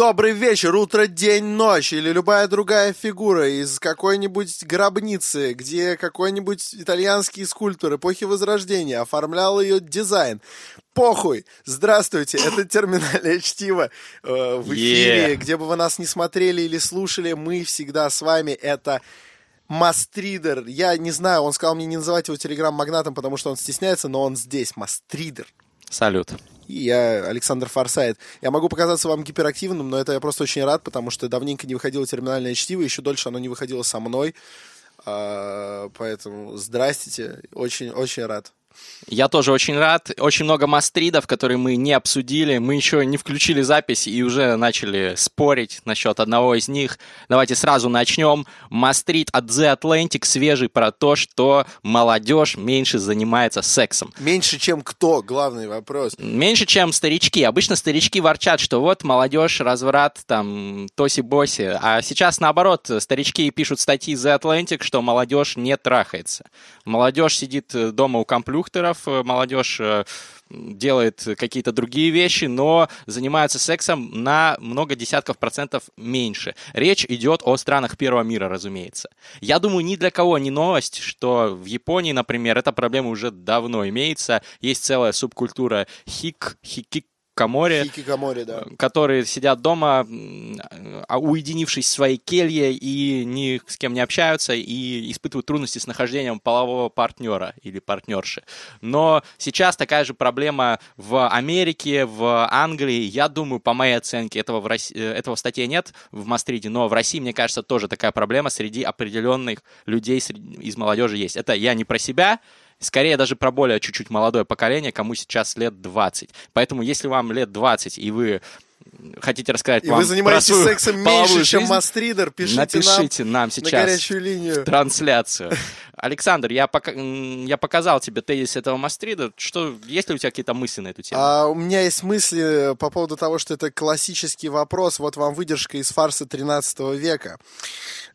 Добрый вечер, утро, день, ночь или любая другая фигура из какой-нибудь гробницы, где какой-нибудь итальянский скульптор эпохи Возрождения оформлял ее дизайн. Похуй! Здравствуйте, это терминальное чтиво э, в эфире. Yeah. Где бы вы нас не смотрели или слушали, мы всегда с вами. Это Мастридер. Я не знаю, он сказал мне не называть его телеграм-магнатом, потому что он стесняется, но он здесь, Мастридер. Салют. Я Александр Форсайт. Я могу показаться вам гиперактивным, но это я просто очень рад, потому что давненько не выходило терминальное чтиво, еще дольше оно не выходило со мной. А, поэтому здрастите, очень-очень рад. Я тоже очень рад. Очень много мастридов, которые мы не обсудили. Мы еще не включили запись и уже начали спорить насчет одного из них. Давайте сразу начнем. Мастрид от The Atlantic свежий про то, что молодежь меньше занимается сексом. Меньше, чем кто? Главный вопрос. Меньше, чем старички. Обычно старички ворчат, что вот молодежь, разврат, там, тоси-боси. А сейчас, наоборот, старички пишут статьи The Atlantic, что молодежь не трахается. Молодежь сидит дома у комплюхтеров, молодежь э, делает какие-то другие вещи, но занимаются сексом на много десятков процентов меньше. Речь идет о странах первого мира, разумеется. Я думаю, ни для кого не новость, что в Японии, например, эта проблема уже давно имеется. Есть целая субкультура хик, хикик, Хикикамори, Хикикамори, да. которые сидят дома, а, уединившись в своей келье и ни с кем не общаются и испытывают трудности с нахождением полового партнера или партнерши. Но сейчас такая же проблема в Америке, в Англии. Я думаю, по моей оценке, этого в, России, этого в статье нет в must read е, но в России, мне кажется, тоже такая проблема среди определенных людей из молодежи есть. Это я не про себя, скорее даже про более чуть-чуть молодое поколение, кому сейчас лет 20. Поэтому если вам лет 20 и вы хотите рассказать и вам вы занимаетесь про свою сексом меньше, половую чем жизнь, Мастридер, пишите, напишите нам, нам сейчас на горячую линию. в трансляцию. Александр, я, пока, я показал тебе тезис этого Мастрида. Что, есть ли у тебя какие-то мысли на эту тему? А, у меня есть мысли по поводу того, что это классический вопрос. Вот вам выдержка из фарса 13 века.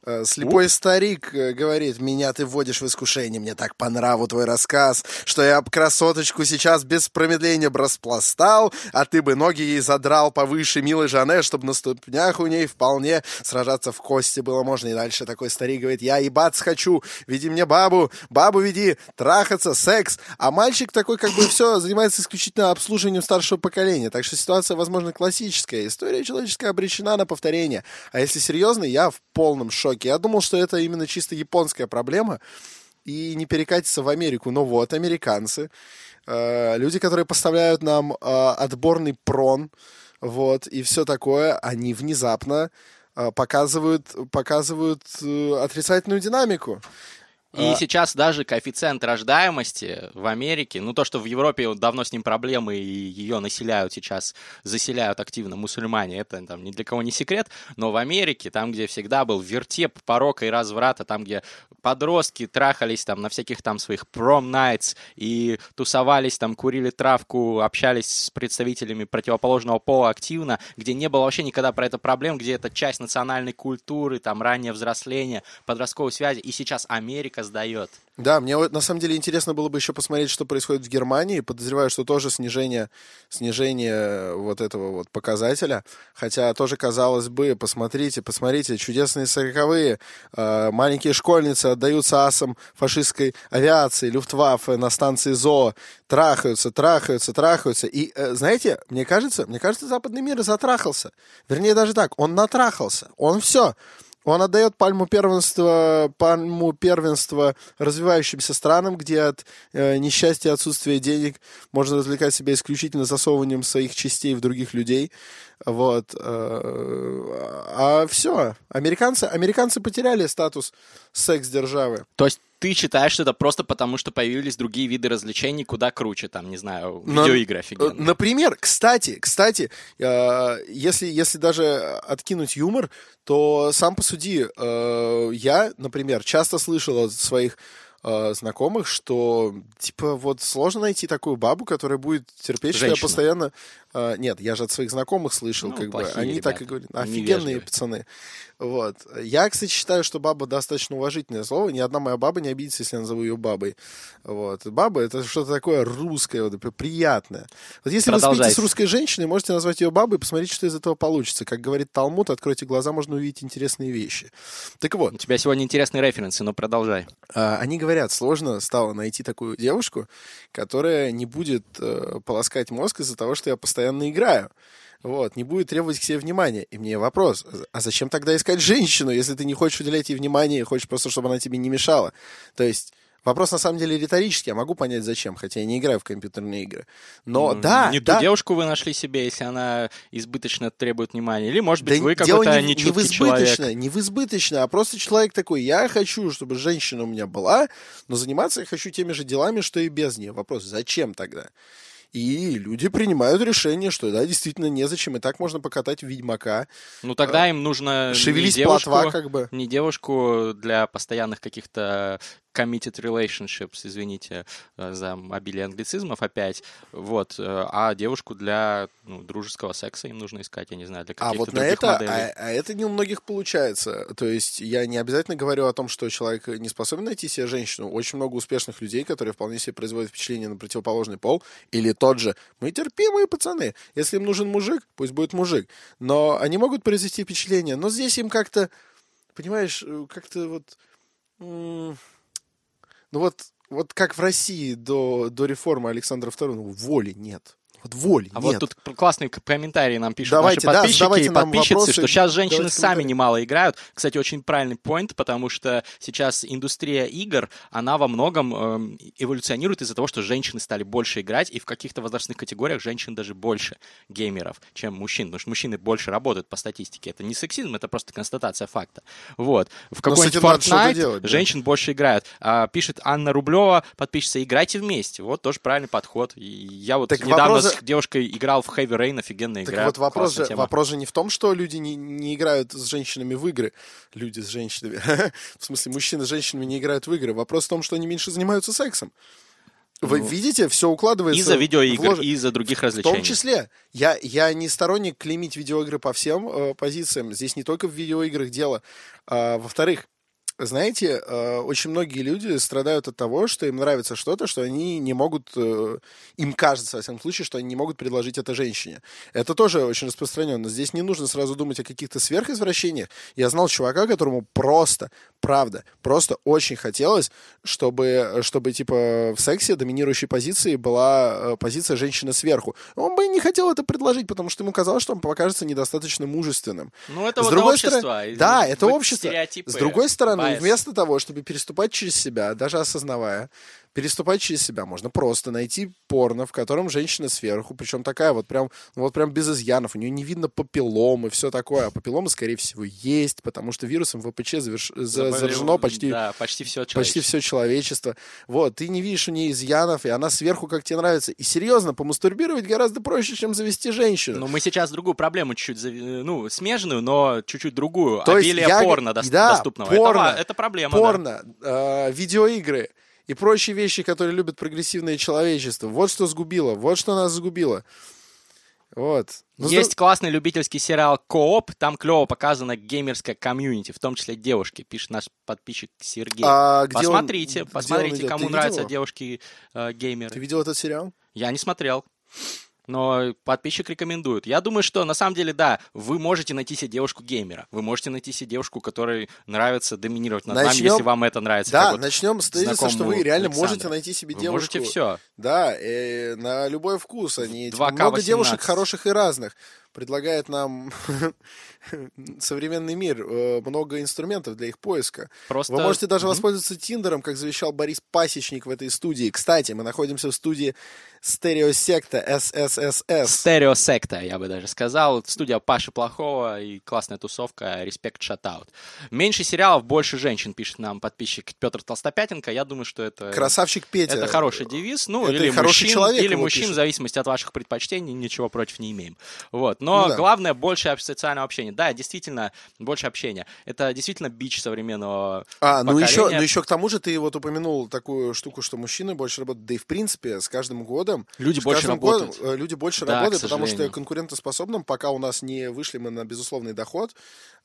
Э, Слепой старик э, говорит, меня ты вводишь в искушение, мне так по нраву твой рассказ, что я об красоточку сейчас без промедления бы распластал, а ты бы ноги ей задрал повыше, милый Жанне, чтобы на ступнях у ней вполне сражаться в кости было можно. И дальше такой старик говорит, я ебаться хочу, веди мне бабу, бабу веди, трахаться, секс. А мальчик такой как бы все занимается исключительно обслуживанием старшего поколения. Так что ситуация, возможно, классическая. История человеческая обречена на повторение. А если серьезно, я в полном шоке шоке. Я думал, что это именно чисто японская проблема и не перекатится в Америку. Но вот, американцы, э, люди, которые поставляют нам э, отборный прон, вот, и все такое, они внезапно э, показывают, показывают э, отрицательную динамику. И а... сейчас даже коэффициент рождаемости в Америке, ну то, что в Европе давно с ним проблемы, и ее населяют сейчас, заселяют активно мусульмане, это там ни для кого не секрет, но в Америке, там, где всегда был вертеп порока и разврата, там, где подростки трахались там на всяких там своих nights и тусовались там, курили травку, общались с представителями противоположного пола активно, где не было вообще никогда про это проблем, где это часть национальной культуры, там раннее взросление, подростковой связи, и сейчас Америка сдает. Да, мне на самом деле интересно было бы еще посмотреть, что происходит в Германии. Подозреваю, что тоже снижение, снижение вот этого вот показателя. Хотя тоже казалось бы, посмотрите, посмотрите, чудесные сороковые. Э, маленькие школьницы отдаются асам фашистской авиации, люфтваффе на станции ЗО. Трахаются, трахаются, трахаются. И, э, знаете, мне кажется, мне кажется, западный мир затрахался. Вернее, даже так, он натрахался. Он все. Он отдает пальму первенства, пальму первенства развивающимся странам, где от э, несчастья отсутствия денег можно развлекать себя исключительно засовыванием своих частей в других людей. Вот. Э, а все. Американцы, американцы потеряли статус секс-державы. То есть ты считаешь, что это просто потому, что появились другие виды развлечений куда круче, там, не знаю, видеоигры офигенные. Например, кстати, кстати, э, если, если даже откинуть юмор, то сам посуди, э, я, например, часто слышал от своих э, знакомых, что, типа, вот сложно найти такую бабу, которая будет терпеть, Женщина. что я постоянно А, нет, я же от своих знакомых слышал, Ну, как бы. Они ребята, так и говорят. Офигенные невежливые. пацаны. Вот. Я, кстати, считаю, что баба достаточно уважительное слово. Ни одна моя баба не обидится, если я назову ее бабой. Вот. Баба — это что-то такое русское, вот, при- приятное. Вот если вы спите с русской женщиной, можете назвать ее бабой и посмотреть, что из этого получится. Как говорит Талмуд, откройте глаза, можно увидеть интересные вещи. Так вот, У тебя сегодня интересные референсы, но продолжай. а, Они говорят, сложно стало найти такую девушку, которая не будет э, полоскать мозг из-за того, что я постоянно играю. Вот, не будет требовать к себе внимания. И мне вопрос, а зачем тогда искать женщину, если ты не хочешь уделять ей внимание и хочешь просто, чтобы она тебе не мешала? То есть вопрос на самом деле риторический, я могу понять зачем, хотя я не играю в компьютерные игры. Но Ну, да, Не да, ту девушку вы нашли себе, если она избыточно требует внимания. Или, может быть, Да вы какой-то не, не в нечуткий человек. избыточно, не в избыточно, а просто человек такой, я хочу, чтобы женщина у меня была, но заниматься я хочу теми же делами, что и без нее. Вопрос, зачем тогда? И люди принимают решение, что да, действительно незачем, и так можно покатать Ведьмака. Ну, тогда им нужно не девушку, плотва, как бы. не девушку для постоянных каких-то committed relationships, извините э, за обилие англицизмов опять, вот, э, а девушку для ну, дружеского секса им нужно искать, я не знаю, для А каких-то вот на других это, моделей. а, а это не у многих получается. То есть я не обязательно говорю о том, что человек не способен найти себе женщину. Очень много успешных людей, которые вполне себе производят впечатление на противоположный пол, или тот же. Мы терпимые пацаны. Если им нужен мужик, пусть будет мужик. Но они могут произвести впечатление. Но здесь им как-то, понимаешь, э, как-то вот... Ну вот, вот как в России до, до реформы Александра II, ну, воли нет. Вот воли А нет. вот тут классные комментарии нам пишут Давайте, да, наши подписчики задавайте и подписчицы, вопросы, что сейчас женщины сами немало играют. Кстати, очень правильный поинт, потому что сейчас индустрия игр, она во многом эм, эволюционирует из-за того, что женщины стали больше играть, и в каких-то возрастных категориях женщин даже больше геймеров, чем мужчин, потому что мужчины больше работают по статистике. Это не сексизм, это просто констатация факта. Вот. В какой-нибудь Fortnite делать, да. женщин больше играют. А, пишет Анна Рублева, подписчица, играйте вместе. Вот тоже правильный подход. И я вот Так недавно вопрос- девушкой играл в Heavy Rain, офигенная Так игра. вот вопрос же, тема. вопрос же не в том, что люди не, не играют с женщинами в игры. Люди с женщинами. в смысле, мужчины с женщинами не играют в игры. Вопрос в том, что они меньше занимаются сексом. Вы Ну, видите, все укладывается Из-за в видеоигр, ложе. и из-за других В развлечений. том числе. Я, я не сторонник клеймить видеоигры по всем э, позициям. Здесь не только в видеоиграх дело. А, во-вторых, знаете, э, очень многие люди страдают от того, что им нравится что-то, что они не могут, э, им кажется, во всяком случае, что они не могут предложить это женщине. Это тоже очень распространенно. Здесь не нужно сразу думать о каких-то сверхизвращениях. Я знал чувака, которому просто, правда, просто очень хотелось, чтобы, чтобы типа, в сексе доминирующей позицией была э, позиция женщины сверху. Он бы не хотел это предложить, потому что ему казалось, что он покажется недостаточно мужественным. Ну, это С вот другой общество. стороны- да, это общество. С другой стороны, вместо того, чтобы переступать через себя, даже осознавая, переступать через себя, можно просто найти порно, в котором женщина сверху, причем такая вот прям, ну вот прям без изъянов, у нее не видно папилломы, все такое, а папилломы, скорее всего, есть, потому что вирусом ВПЧ заверш- за- Заболел- заражено почти, Да, почти все почти все человечество. Вот, ты не видишь у нее изъянов, и она сверху, как тебе нравится. И серьезно, помастурбировать гораздо проще, чем завести женщину. Но мы сейчас другую проблему чуть-чуть, зави- ну, смежную, но чуть-чуть другую. То есть Обилие я г- порно дос- да, доступного. Это порно, ва- Это, проблема, да. порно, э, видеоигры и прочие вещи, которые любят прогрессивное человечество. Вот что сгубило, вот что нас сгубило. Вот. Ну, с Есть друг- классный любительский сериал «Кооп», там клево показана геймерская комьюнити, в том числе девушки, пишет наш подписчик Сергей. А посмотрите, он посмотрите, кому нравятся девушки-геймеры. Ты видел этот сериал? Я не смотрел. Но подписчик рекомендует. Я думаю, что на самом деле, да, вы можете найти себе девушку-геймера. Вы можете найти себе девушку, которой нравится доминировать над вами, Начнем- если вам это нравится. Да, вот начнем с тезиса, что вы реально Александра. можете найти себе Вы девушку. можете все. Да, э, на любой вкус. Они, типа, 2К18. много девушек хороших и разных. Предлагает нам современный мир э, много инструментов для их поиска. Просто... Вы можете даже Мгм. воспользоваться Тиндером, как завещал Борис Пасечник в этой студии. Кстати, мы находимся в студии Стереосекта СССС. Стереосекта, я бы даже сказал. Студия Паши Плохого и классная тусовка. Респект, шатаут. Меньше сериалов, больше женщин, пишет нам подписчик Петр Толстопятенко. Я думаю, что это... Красавчик Петя. Это хороший девиз, ну, Это или хороший мужчин, человек или мужчин, пишет. в зависимости от ваших предпочтений, ничего против не имеем. Вот. Но Ну да. главное больше социального общения. Да, действительно, больше общения. Это действительно бич современного А, ну еще, ну еще к тому же ты вот упомянул такую штуку, что мужчины больше работают. Да и в принципе с каждым годом Люди больше работают. годом, э, люди больше Да, работают, потому что конкурентоспособным, пока у нас не вышли мы на безусловный доход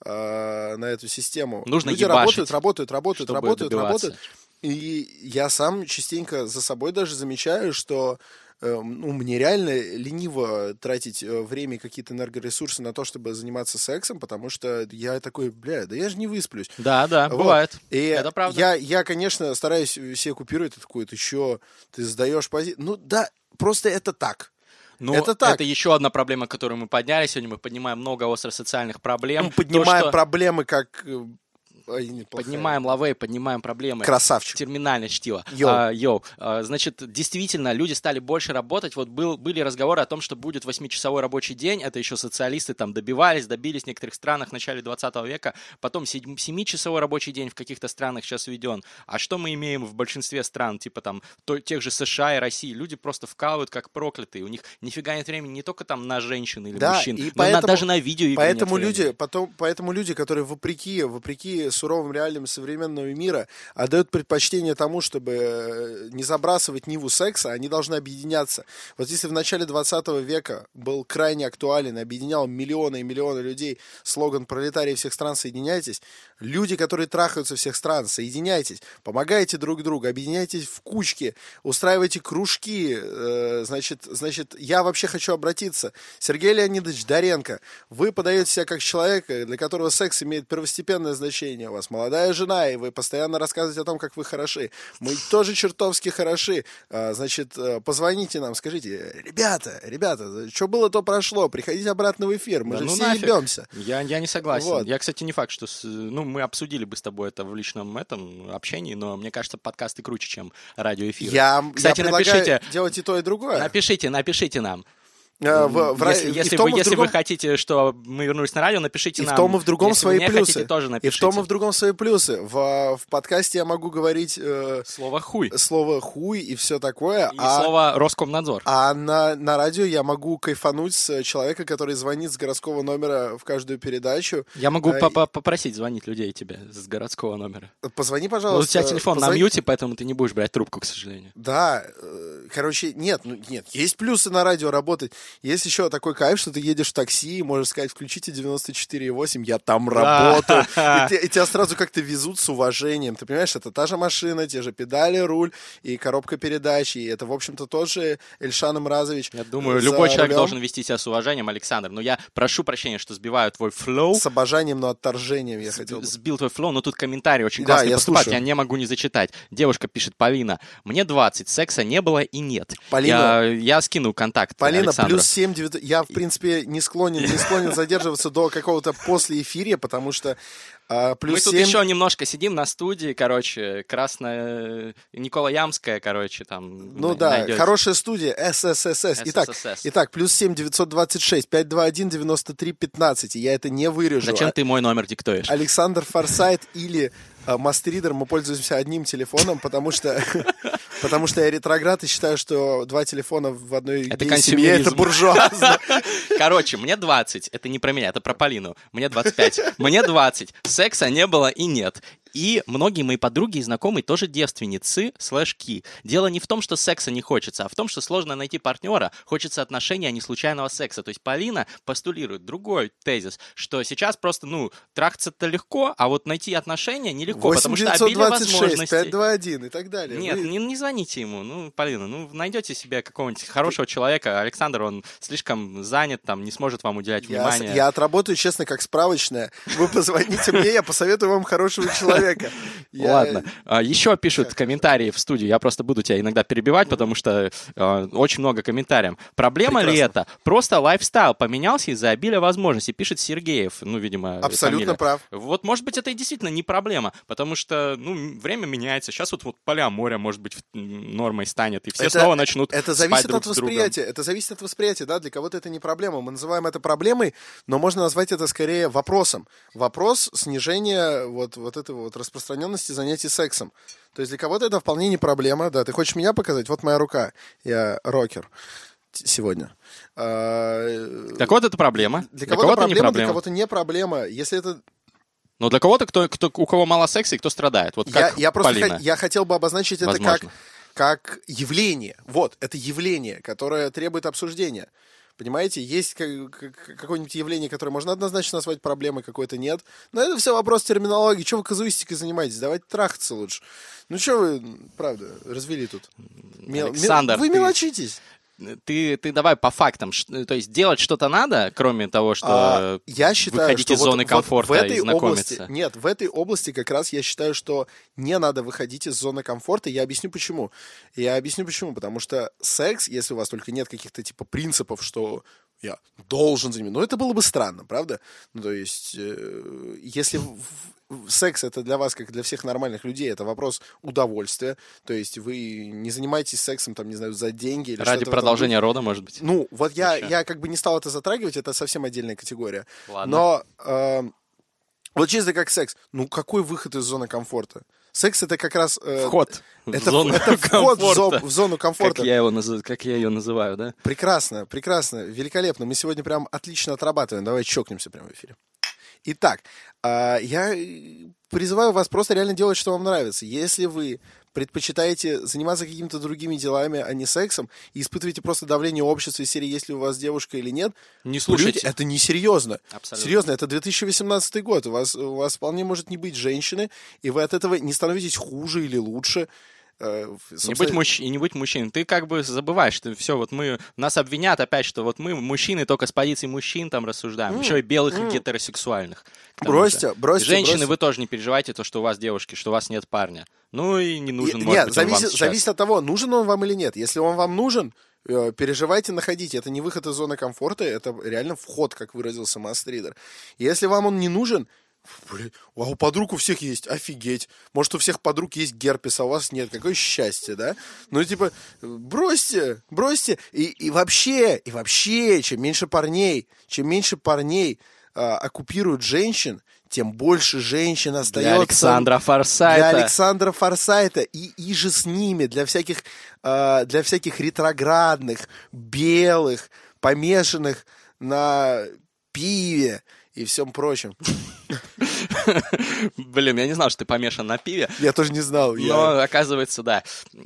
э, на эту систему. Нужно люди ебашить, работают, работают, работают, чтобы работают, добиваться. работают. И я сам частенько за собой даже замечаю, что ну, мне реально лениво тратить э, время и какие-то энергоресурсы на то, чтобы заниматься сексом, потому что я такой, бля, да я же не высплюсь. Да, да, Вот. бывает. И Это правда. Я, я, конечно, стараюсь себе купировать это такое, ты что, ты сдаешь позицию. Ну да, просто это так. Ну, Это так. еще одна проблема, которую мы подняли сегодня. Мы поднимаем много остро-социальных проблем. Мы То, поднимаем что- проблемы как... э, ай, нет, плохая. Поднимаем лавей, поднимаем проблемы. Красавчик. Терминальное чтиво. Йоу. А, йоу. А, значит, действительно, люди стали больше работать. Вот был, были разговоры о том, что будет восьмичасовой рабочий день. Это еще социалисты там добивались, добились в некоторых странах в начале 20 века. Потом седь- семичасовой рабочий день в каких-то странах сейчас введен. А что мы имеем в большинстве стран, типа там то- тех же США и России? Люди просто вкалывают как проклятые. У них нифига нет времени не только там на женщин или Да, мужчин, и но и на- поэтому- даже на видео Поэтому люди, потом, поэтому люди, которые вопреки, вопреки суровым реалиям современного мира отдают предпочтение тому, чтобы э, не забрасывать ниву секса, они должны объединяться. Вот если в начале 20 века был крайне актуален, объединял миллионы и миллионы людей слоган «Пролетарии всех стран, соединяйтесь», люди, которые трахаются всех стран, соединяйтесь, помогайте друг другу, объединяйтесь в кучки, устраивайте кружки, э, значит, значит, я вообще хочу обратиться. Сергей Леонидович Доренко, вы подаете себя как человека, для которого секс имеет первостепенное значение. У вас молодая жена, и вы постоянно рассказываете о том, как вы хороши. Мы тоже чертовски хороши. А, Значит, э, позвоните нам, скажите, ребята, ребята, что было, то прошло, приходите обратно в эфир, мы Да же ну все нафиг. ебемся. Я, я не согласен. Вот. Я, кстати, не факт, что... с- ну, мы обсудили бы с тобой это в личном этом общении, но мне кажется, подкасты круче, чем радиоэфир. Я, Кстати, я предлагаю напишите- делать и то, и другое. Напишите, напишите нам. Э, в- в если и в если, том, вы, и в если другом- вы хотите, что мы вернулись на радио, напишите И в нам. том, и в другом Если свои плюсы. хотите, тоже и напишите. в том, и в другом свои плюсы. В, в подкасте я могу говорить э, Слово «хуй». слово хуй и все такое, И а, слово «Роскомнадзор». а на, на радио я могу кайфануть с человека, который звонит с городского номера в каждую передачу. Я могу э, по- по- попросить звонить людей тебе с городского номера. Позвони, Ну, у пожалуйста. тебя телефон на позвони- мьюте, поэтому ты не будешь брать трубку, к сожалению. Да, э, короче, нет, ну нет, есть плюсы на радио работать. Есть еще такой кайф, что ты едешь в такси и можешь сказать, включите 94,8, я там работаю. И, те- и тебя сразу как-то везут с уважением. Ты понимаешь, это та же машина, те же педали, руль и коробка передач. И это, в общем-то, тоже Эльшан Имразович. Я думаю, любой человек должен вести себя с уважением, Александр. Но я прошу прощения, что сбиваю твой flow. С обожанием, но отторжением я хотел бы. Сбил твой flow, но тут комментарий очень Да, классный я поступает, слушаю. я не могу не зачитать. Девушка пишет, Полина, мне 20, секса не было и нет. Полина- Я, я скину контакт Полина, плюс 7, 9... Я, в принципе, не склонен, не склонен задерживаться до какого-то после эфира, потому что а, плюс Мы тут 7... еще немножко сидим на студии, короче, Красная... Никола Ямская, короче, там Ну да, найдете. хорошая студия, СССС. Итак, итак, плюс 7 926 521 93 15. И я это не вырежу. Зачем А- ты мой номер диктуешь? Александр Форсайт или а, Мастридер, мы пользуемся одним телефоном, потому что, потому что я ретроград и считаю, что два телефона в одной Это гей-семье это буржуазно. Короче, мне 20. Это не про меня, это про Полину. Мне 25. Мне 20. Секса не было и нет. И многие мои подруги и знакомые тоже девственницы слэшки. Дело не в том, что секса не хочется, а в том, что сложно найти партнера, хочется отношения, а не случайного секса. То есть Полина постулирует другой тезис, что сейчас просто, ну, трахаться-то легко, а вот найти отношения нелегко, 8 потому что обилие 926 возможностей. 521 и так далее. Нет, Вы- не, не звоните ему. Ну, Полина, ну, найдете себе какого-нибудь хорошего человека. Александр, он слишком занят, там, не сможет вам уделять Я, внимание. я отработаю, честно, как справочная. Вы позвоните мне, я посоветую вам хорошего человека. Я- Ладно. А, Еще пишут комментарии в студию. Я просто буду тебя иногда перебивать, потому что э, очень много комментариев. Проблема ли Прекрасно. это? Просто лайфстайл поменялся из-за обилия возможностей, пишет Сергеев. Ну, видимо, Абсолютно фамилия. прав. Вот, может быть, это и действительно не проблема, потому что, ну, время меняется. Сейчас вот, вот полиамория, может быть, нормой станет, и все Это- снова начнут Это спать зависит друг от восприятия. Это зависит от восприятия, да. Для кого-то это не проблема. Мы называем это проблемой, но можно назвать это скорее вопросом. Вопрос снижения вот, вот этого вот распространенности занятий сексом. То есть для кого-то это вполне не проблема. Да, ты хочешь меня показать? Вот моя рука. Я рокер. сегодня. Так вот, это проблема. Для кого-то кого-то не проблема, для проблема. кого-то не проблема. Если это Но для кого-то, кто, кто, у кого мало секса и кто страдает. Вот я, как я просто Полина. хо- я хотел бы обозначить это как, Возможно. как явление. Вот, это явление, которое требует обсуждения. Понимаете, есть как- как- какое-нибудь явление, которое можно однозначно назвать проблемой, какое-то нет. Но это все вопрос терминологии. Чего вы казуистикой занимаетесь? Давайте трахаться лучше. Ну что вы, правда, развели тут? Мел- Александр, вы мелочитесь. Ты, ты давай по фактам. То есть делать что-то надо, кроме того, что А, я считаю, выходить что из вот- зоны вот комфорта в этой и знакомиться. области, нет, в этой области как раз я считаю, что не надо выходить из зоны комфорта. Я объясню почему. Я объясню почему. Потому что секс, если у вас только нет каких-то типа принципов, что я должен заниматься, ну это было бы странно, правда? Ну то есть, э, если в- в- секс это для вас, как для всех нормальных людей, это вопрос удовольствия. То есть вы не занимаетесь сексом, там, не знаю, за деньги или Ради в этом продолжения рода, может быть. ну, вот я, Еще. я как бы не стал это затрагивать, это совсем отдельная категория. Ладно. Но э, вот чисто как секс. Ну, какой выход из зоны комфорта? Секс это как раз... э, Вход в Это, зону это вход в, зо- комфорта. в зону комфорта. Как я, его назов- как я ее называю, да? Прекрасно, прекрасно, великолепно. Мы сегодня прям отлично отрабатываем. Давай чокнемся прямо в эфире. Итак, а, я э, призываю вас просто реально делать, что вам нравится. Если вы предпочитаете заниматься какими-то другими делами, а не сексом, и испытываете просто давление общества из серии, есть ли у вас девушка или нет, Не Люди, слушайте. это несерьезно. Абсолютно. Серьезно, это 2018 год. У вас, у вас вполне может не быть женщины, и вы от этого не становитесь хуже или лучше. Э, в- Не собственно, быть мужч... и не быть мужчиной. Ты как бы забываешь, что все, вот мы, нас обвинят опять, что вот мы, мужчины, только с позиции мужчин там рассуждаем. Еще и белых и гетеросексуальных. Бросьте, же. бросьте, Женщины, бросьте. вы тоже не переживайте, то, что у вас девушки, что у вас нет парня. Ну и не нужен, И- может Нет, быть, зависит, сейчас. зависит от того, нужен он вам или нет. Если он вам нужен, э, переживайте, находите. Это не выход из зоны комфорта, это реально вход, как выразился Мастридер. Если вам он не нужен, блин, а у подруг у всех есть, офигеть. Может, у всех подруг есть герпес, а у вас нет. Какое счастье, да? Ну, типа, бросьте, бросьте. И, и вообще, и вообще, чем меньше парней, чем меньше парней а, оккупируют женщин, тем больше женщин остается... Для Александра Форсайта. Для Александра Форсайта и, и же с ними, для всяких, э, для всяких ретроградных, белых, помешанных на пиве и всем прочем. Блин, я не знал, что ты помешан на пиве. Я тоже не знал. я- Но оказывается, да.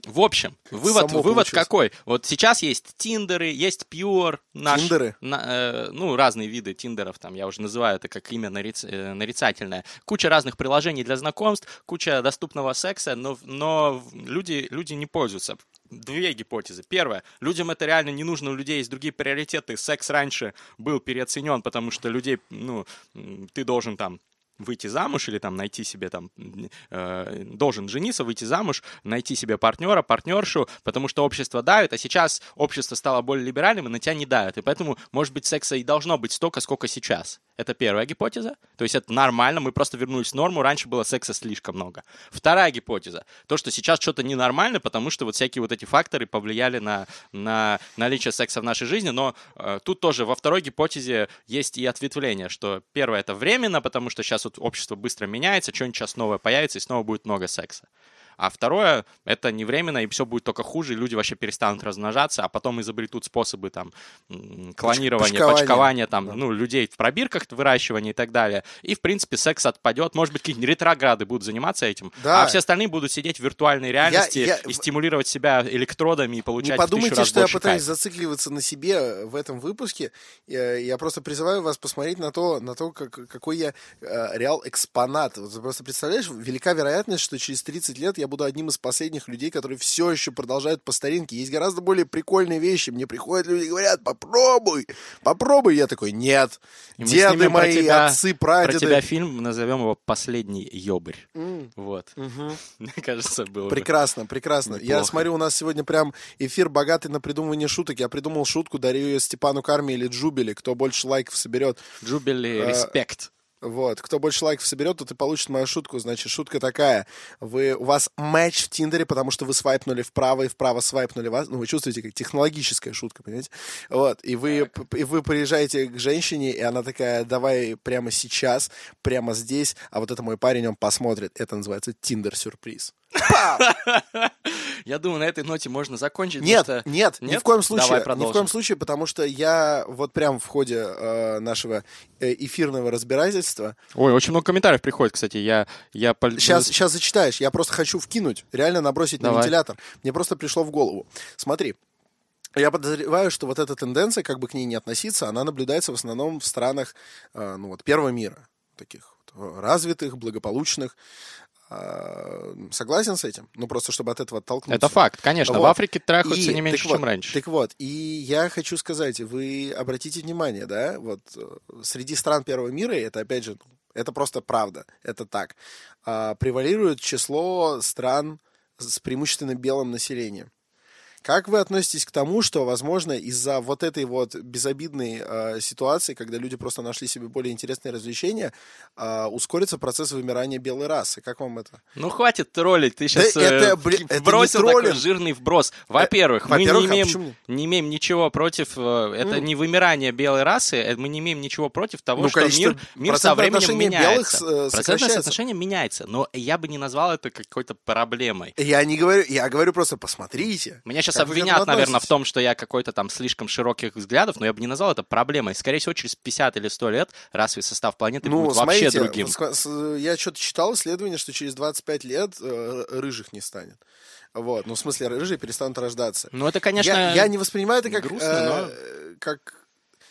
В общем, вывод, само вывод получилось. какой? Вот сейчас есть тиндеры, есть пьюр, наш, Тиндеры? на- э, ну, разные виды тиндеров, там, я уже называю это как имя нариц- э, нарицательное. Куча разных приложений для знакомств, куча доступного секса, но, но люди, люди не пользуются. Две гипотезы. Первое. Людям это реально не нужно, у людей есть другие приоритеты. Секс раньше был переоценен, потому что людей, ну, ты должен там выйти замуж или там найти себе там э, должен жениться, выйти замуж, найти себе партнера, партнершу, потому что общество давит, а сейчас общество стало более либеральным и на тебя не давит, и поэтому может быть секса и должно быть столько, сколько сейчас. Это первая гипотеза, то есть это нормально, мы просто вернулись в норму, раньше было секса слишком много. Вторая гипотеза, то, что сейчас что-то ненормально, потому что вот всякие вот эти факторы повлияли на, на наличие секса в нашей жизни, но э, тут тоже во второй гипотезе есть и ответвление, что первое это временно, потому что сейчас вот общество быстро меняется, что-нибудь сейчас новое появится, и снова будет много секса. А второе, это не временно, и все будет только хуже, и люди вообще перестанут размножаться, а потом изобретут способы там клонирования, почкования. почкования, там, Да. ну, людей в пробирках, выращивания и так далее. И, в принципе, секс отпадет. Может быть, какие-нибудь ретрограды будут заниматься этим, Да. а все остальные будут сидеть в виртуальной реальности я- и стимулировать себя электродами и получать Не в подумайте, раз что я пытаюсь кайфа. зацикливаться на себе в этом выпуске. Я, я просто призываю вас посмотреть на то, на то как, какой я э, реал экспонат. Вот просто представляешь, велика вероятность, что через 30 лет я буду одним из последних людей, которые все еще продолжают по старинке. Есть гораздо более прикольные вещи. Мне приходят люди и говорят, попробуй, попробуй. Я такой, нет. И Деды про мои, тебя- отцы, Про прадеды. тебя фильм, назовем его «Последний ёбарь». М, Вот. Мне кажется, было бы. Прекрасно, прекрасно. Я смотрю, у нас сегодня прям эфир богатый на придумывание шуток. Я придумал шутку, дарю ее Степану Карме или Джубили. Кто больше лайков соберет, Джубили, А, респект. Вот, кто больше лайков соберет, тот и получит мою шутку. Значит, шутка такая. Вы, у вас матч в Тиндере, потому что вы свайпнули вправо и вправо свайпнули вас. Ну, вы чувствуете, как технологическая шутка, понимаете? Вот, и вы, и вы приезжаете к женщине, и она такая, давай прямо сейчас, прямо здесь, а вот это мой парень, он посмотрит. Это называется Тиндер-сюрприз. Я думаю, на этой ноте можно закончить. Нет, что- нет, ни Нет? в коем Давай случае, ни в продолжим. коем случае, потому что я вот прям в ходе э, нашего э, эфирного разбирательства Ой, очень много комментариев приходит, кстати. Я, я Сейчас, сейчас зачитаешь. Я просто хочу вкинуть, реально набросить на Давай. вентилятор. Мне просто пришло в голову. Смотри. Я подозреваю, что вот эта тенденция, как бы к ней не относиться, она наблюдается в основном в странах э, ну, вот, первого мира. Таких вот, э, развитых, благополучных. А, Согласен с этим? Ну, просто чтобы от этого оттолкнуться. Это факт, конечно. В Вот. Африке трахаются И, не меньше, вот, чем раньше. Так вот, и я хочу сказать, вы обратите внимание, да, вот э, среди стран первого мира, это опять же, это просто правда, это так, а, превалирует число стран с преимущественно белым населением. Как вы относитесь к тому, что, возможно, из-за вот этой вот безобидной э, ситуации, когда люди просто нашли себе более интересные развлечения, э, ускорится процесс вымирания белой расы? Как вам это? Ну, хватит троллить. Ты сейчас это, блин, это не вбросил такой троллинг. жирный вброс. Во-первых, мы во-первых, не а имеем, почему? не имеем ничего против... э, Это М. не вымирание белой расы, э, мы не имеем ничего против того, Ну, что мир, мир со временем белых меняется. с- э, Процентное соотношение меняется, но я бы не назвал это какой-то проблемой. Я не говорю, я говорю просто, посмотрите. Меня сейчас Как вы к обвинят, наверное, в том, что я какой-то там слишком широких взглядов, но я бы не назвал это проблемой. Скорее всего, через 50 или 100 лет расовый состав планеты Ну, будет вообще смотрите, другим. с- с- я что-то читал исследование, что через 25 лет э, рыжих не станет. Вот, ну, в смысле, рыжие перестанут рождаться. Ну, это, конечно... я, я не воспринимаю это как... грустно, э, как...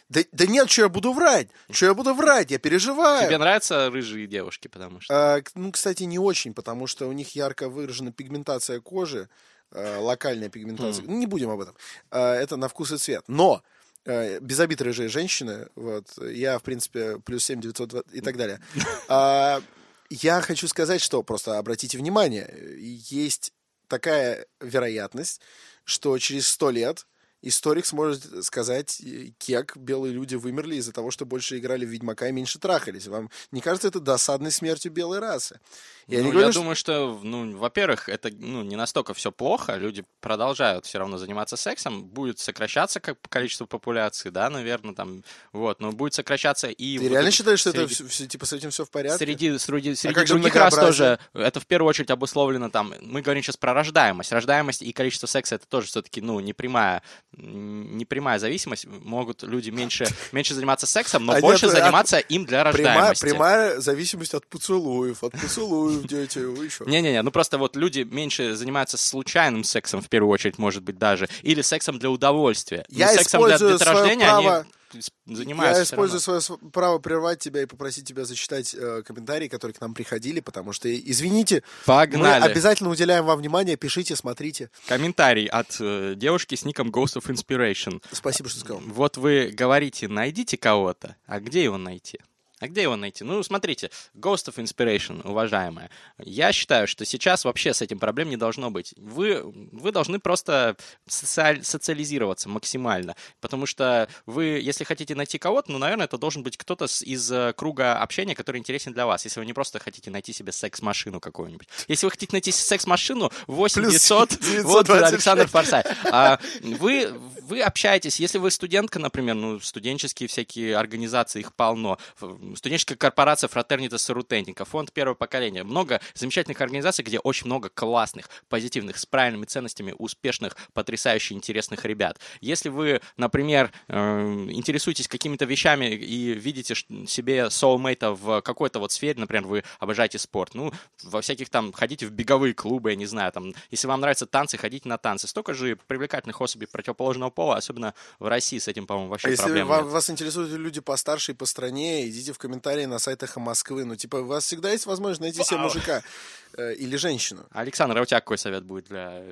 Да, да нет, что я буду врать? Что я буду врать? Я переживаю. Тебе нравятся рыжие девушки, потому что... А, ну, кстати, не очень, потому что у них ярко выражена пигментация кожи, локальная пигментация. Ну, не будем об этом. А, это на вкус и цвет. Но э, без обид рыжие женщины, вот, я, в принципе, плюс 7 920 и так далее. А, я хочу сказать, что просто обратите внимание, есть такая вероятность, что через 100 лет историк сможет сказать, э, кек, белые люди вымерли из-за того, что больше играли в Ведьмака и меньше трахались. Вам не кажется это досадной смертью белой расы? Я ну, не говорю, я что- думаю, что, ну, во-первых, это ну, не настолько все плохо. Люди продолжают все равно заниматься сексом. Будет сокращаться как количество популяции, да, наверное, там, вот, но будет сокращаться и... Ты вот реально считаешь, что это среди- все, все- типа с этим все в порядке? Среди, среди, среди как же других рас тоже это в первую очередь обусловлено там, мы говорим сейчас про рождаемость. Рождаемость и количество секса это тоже все-таки, ну, непрямая, непрямая зависимость. Могут люди меньше, меньше заниматься сексом, но А больше нет, от- заниматься им для Прямая, рождаемости. прямая зависимость от поцелуев, от поцелуев, дети, еще. Не-не-не, ну просто вот люди меньше занимаются случайным сексом, в первую очередь, может быть, даже, или сексом для удовольствия. Я сексом для деторождения право- они занимаются Я всё равно. использую свое св- право прервать тебя и попросить тебя зачитать э, комментарии, которые к нам приходили, потому что, извините, Погнали. мы обязательно уделяем вам внимание, пишите, смотрите. Комментарий от э, девушки с ником Ghost of Inspiration. Спасибо, что сказал. Вот вы говорите, найдите кого-то, а где его найти? А где его найти? Ну, смотрите, Ghost of Inspiration, уважаемая. Я считаю, что сейчас вообще с этим проблем не должно быть. Вы, вы должны просто социаль- социализироваться максимально. Потому что вы, если хотите найти кого-то, ну, наверное, это должен быть кто-то из э, круга общения, который интересен для вас. Если вы не просто хотите найти себе секс-машину какую-нибудь. Если вы хотите найти секс-машину, 8 Плюс 900, 926. вот Александр Форсайт. А, вы, вы общаетесь, если вы студентка, например, ну, студенческие всякие организации, их полно. Студенческая корпорация Фратернита Сарутенника, фонд первого поколения. Много замечательных организаций, где очень много классных, позитивных, с правильными ценностями, успешных, потрясающе интересных ребят. Если вы, например, э, интересуетесь какими-то вещами и видите себе соулмейта в какой-то вот сфере, например, вы обожаете спорт, ну, во всяких там, ходите в беговые клубы, я не знаю, там, если вам нравятся танцы, ходите на танцы. Столько же привлекательных особей противоположного пола, особенно в России с этим, по-моему, вообще А если проблем ва- нет. вас интересуют люди постарше и по стране, идите в комментарии на сайтах Москвы. Ну, типа, у вас всегда есть возможность найти себе мужика э, или женщину. Александр, а у тебя какой совет будет для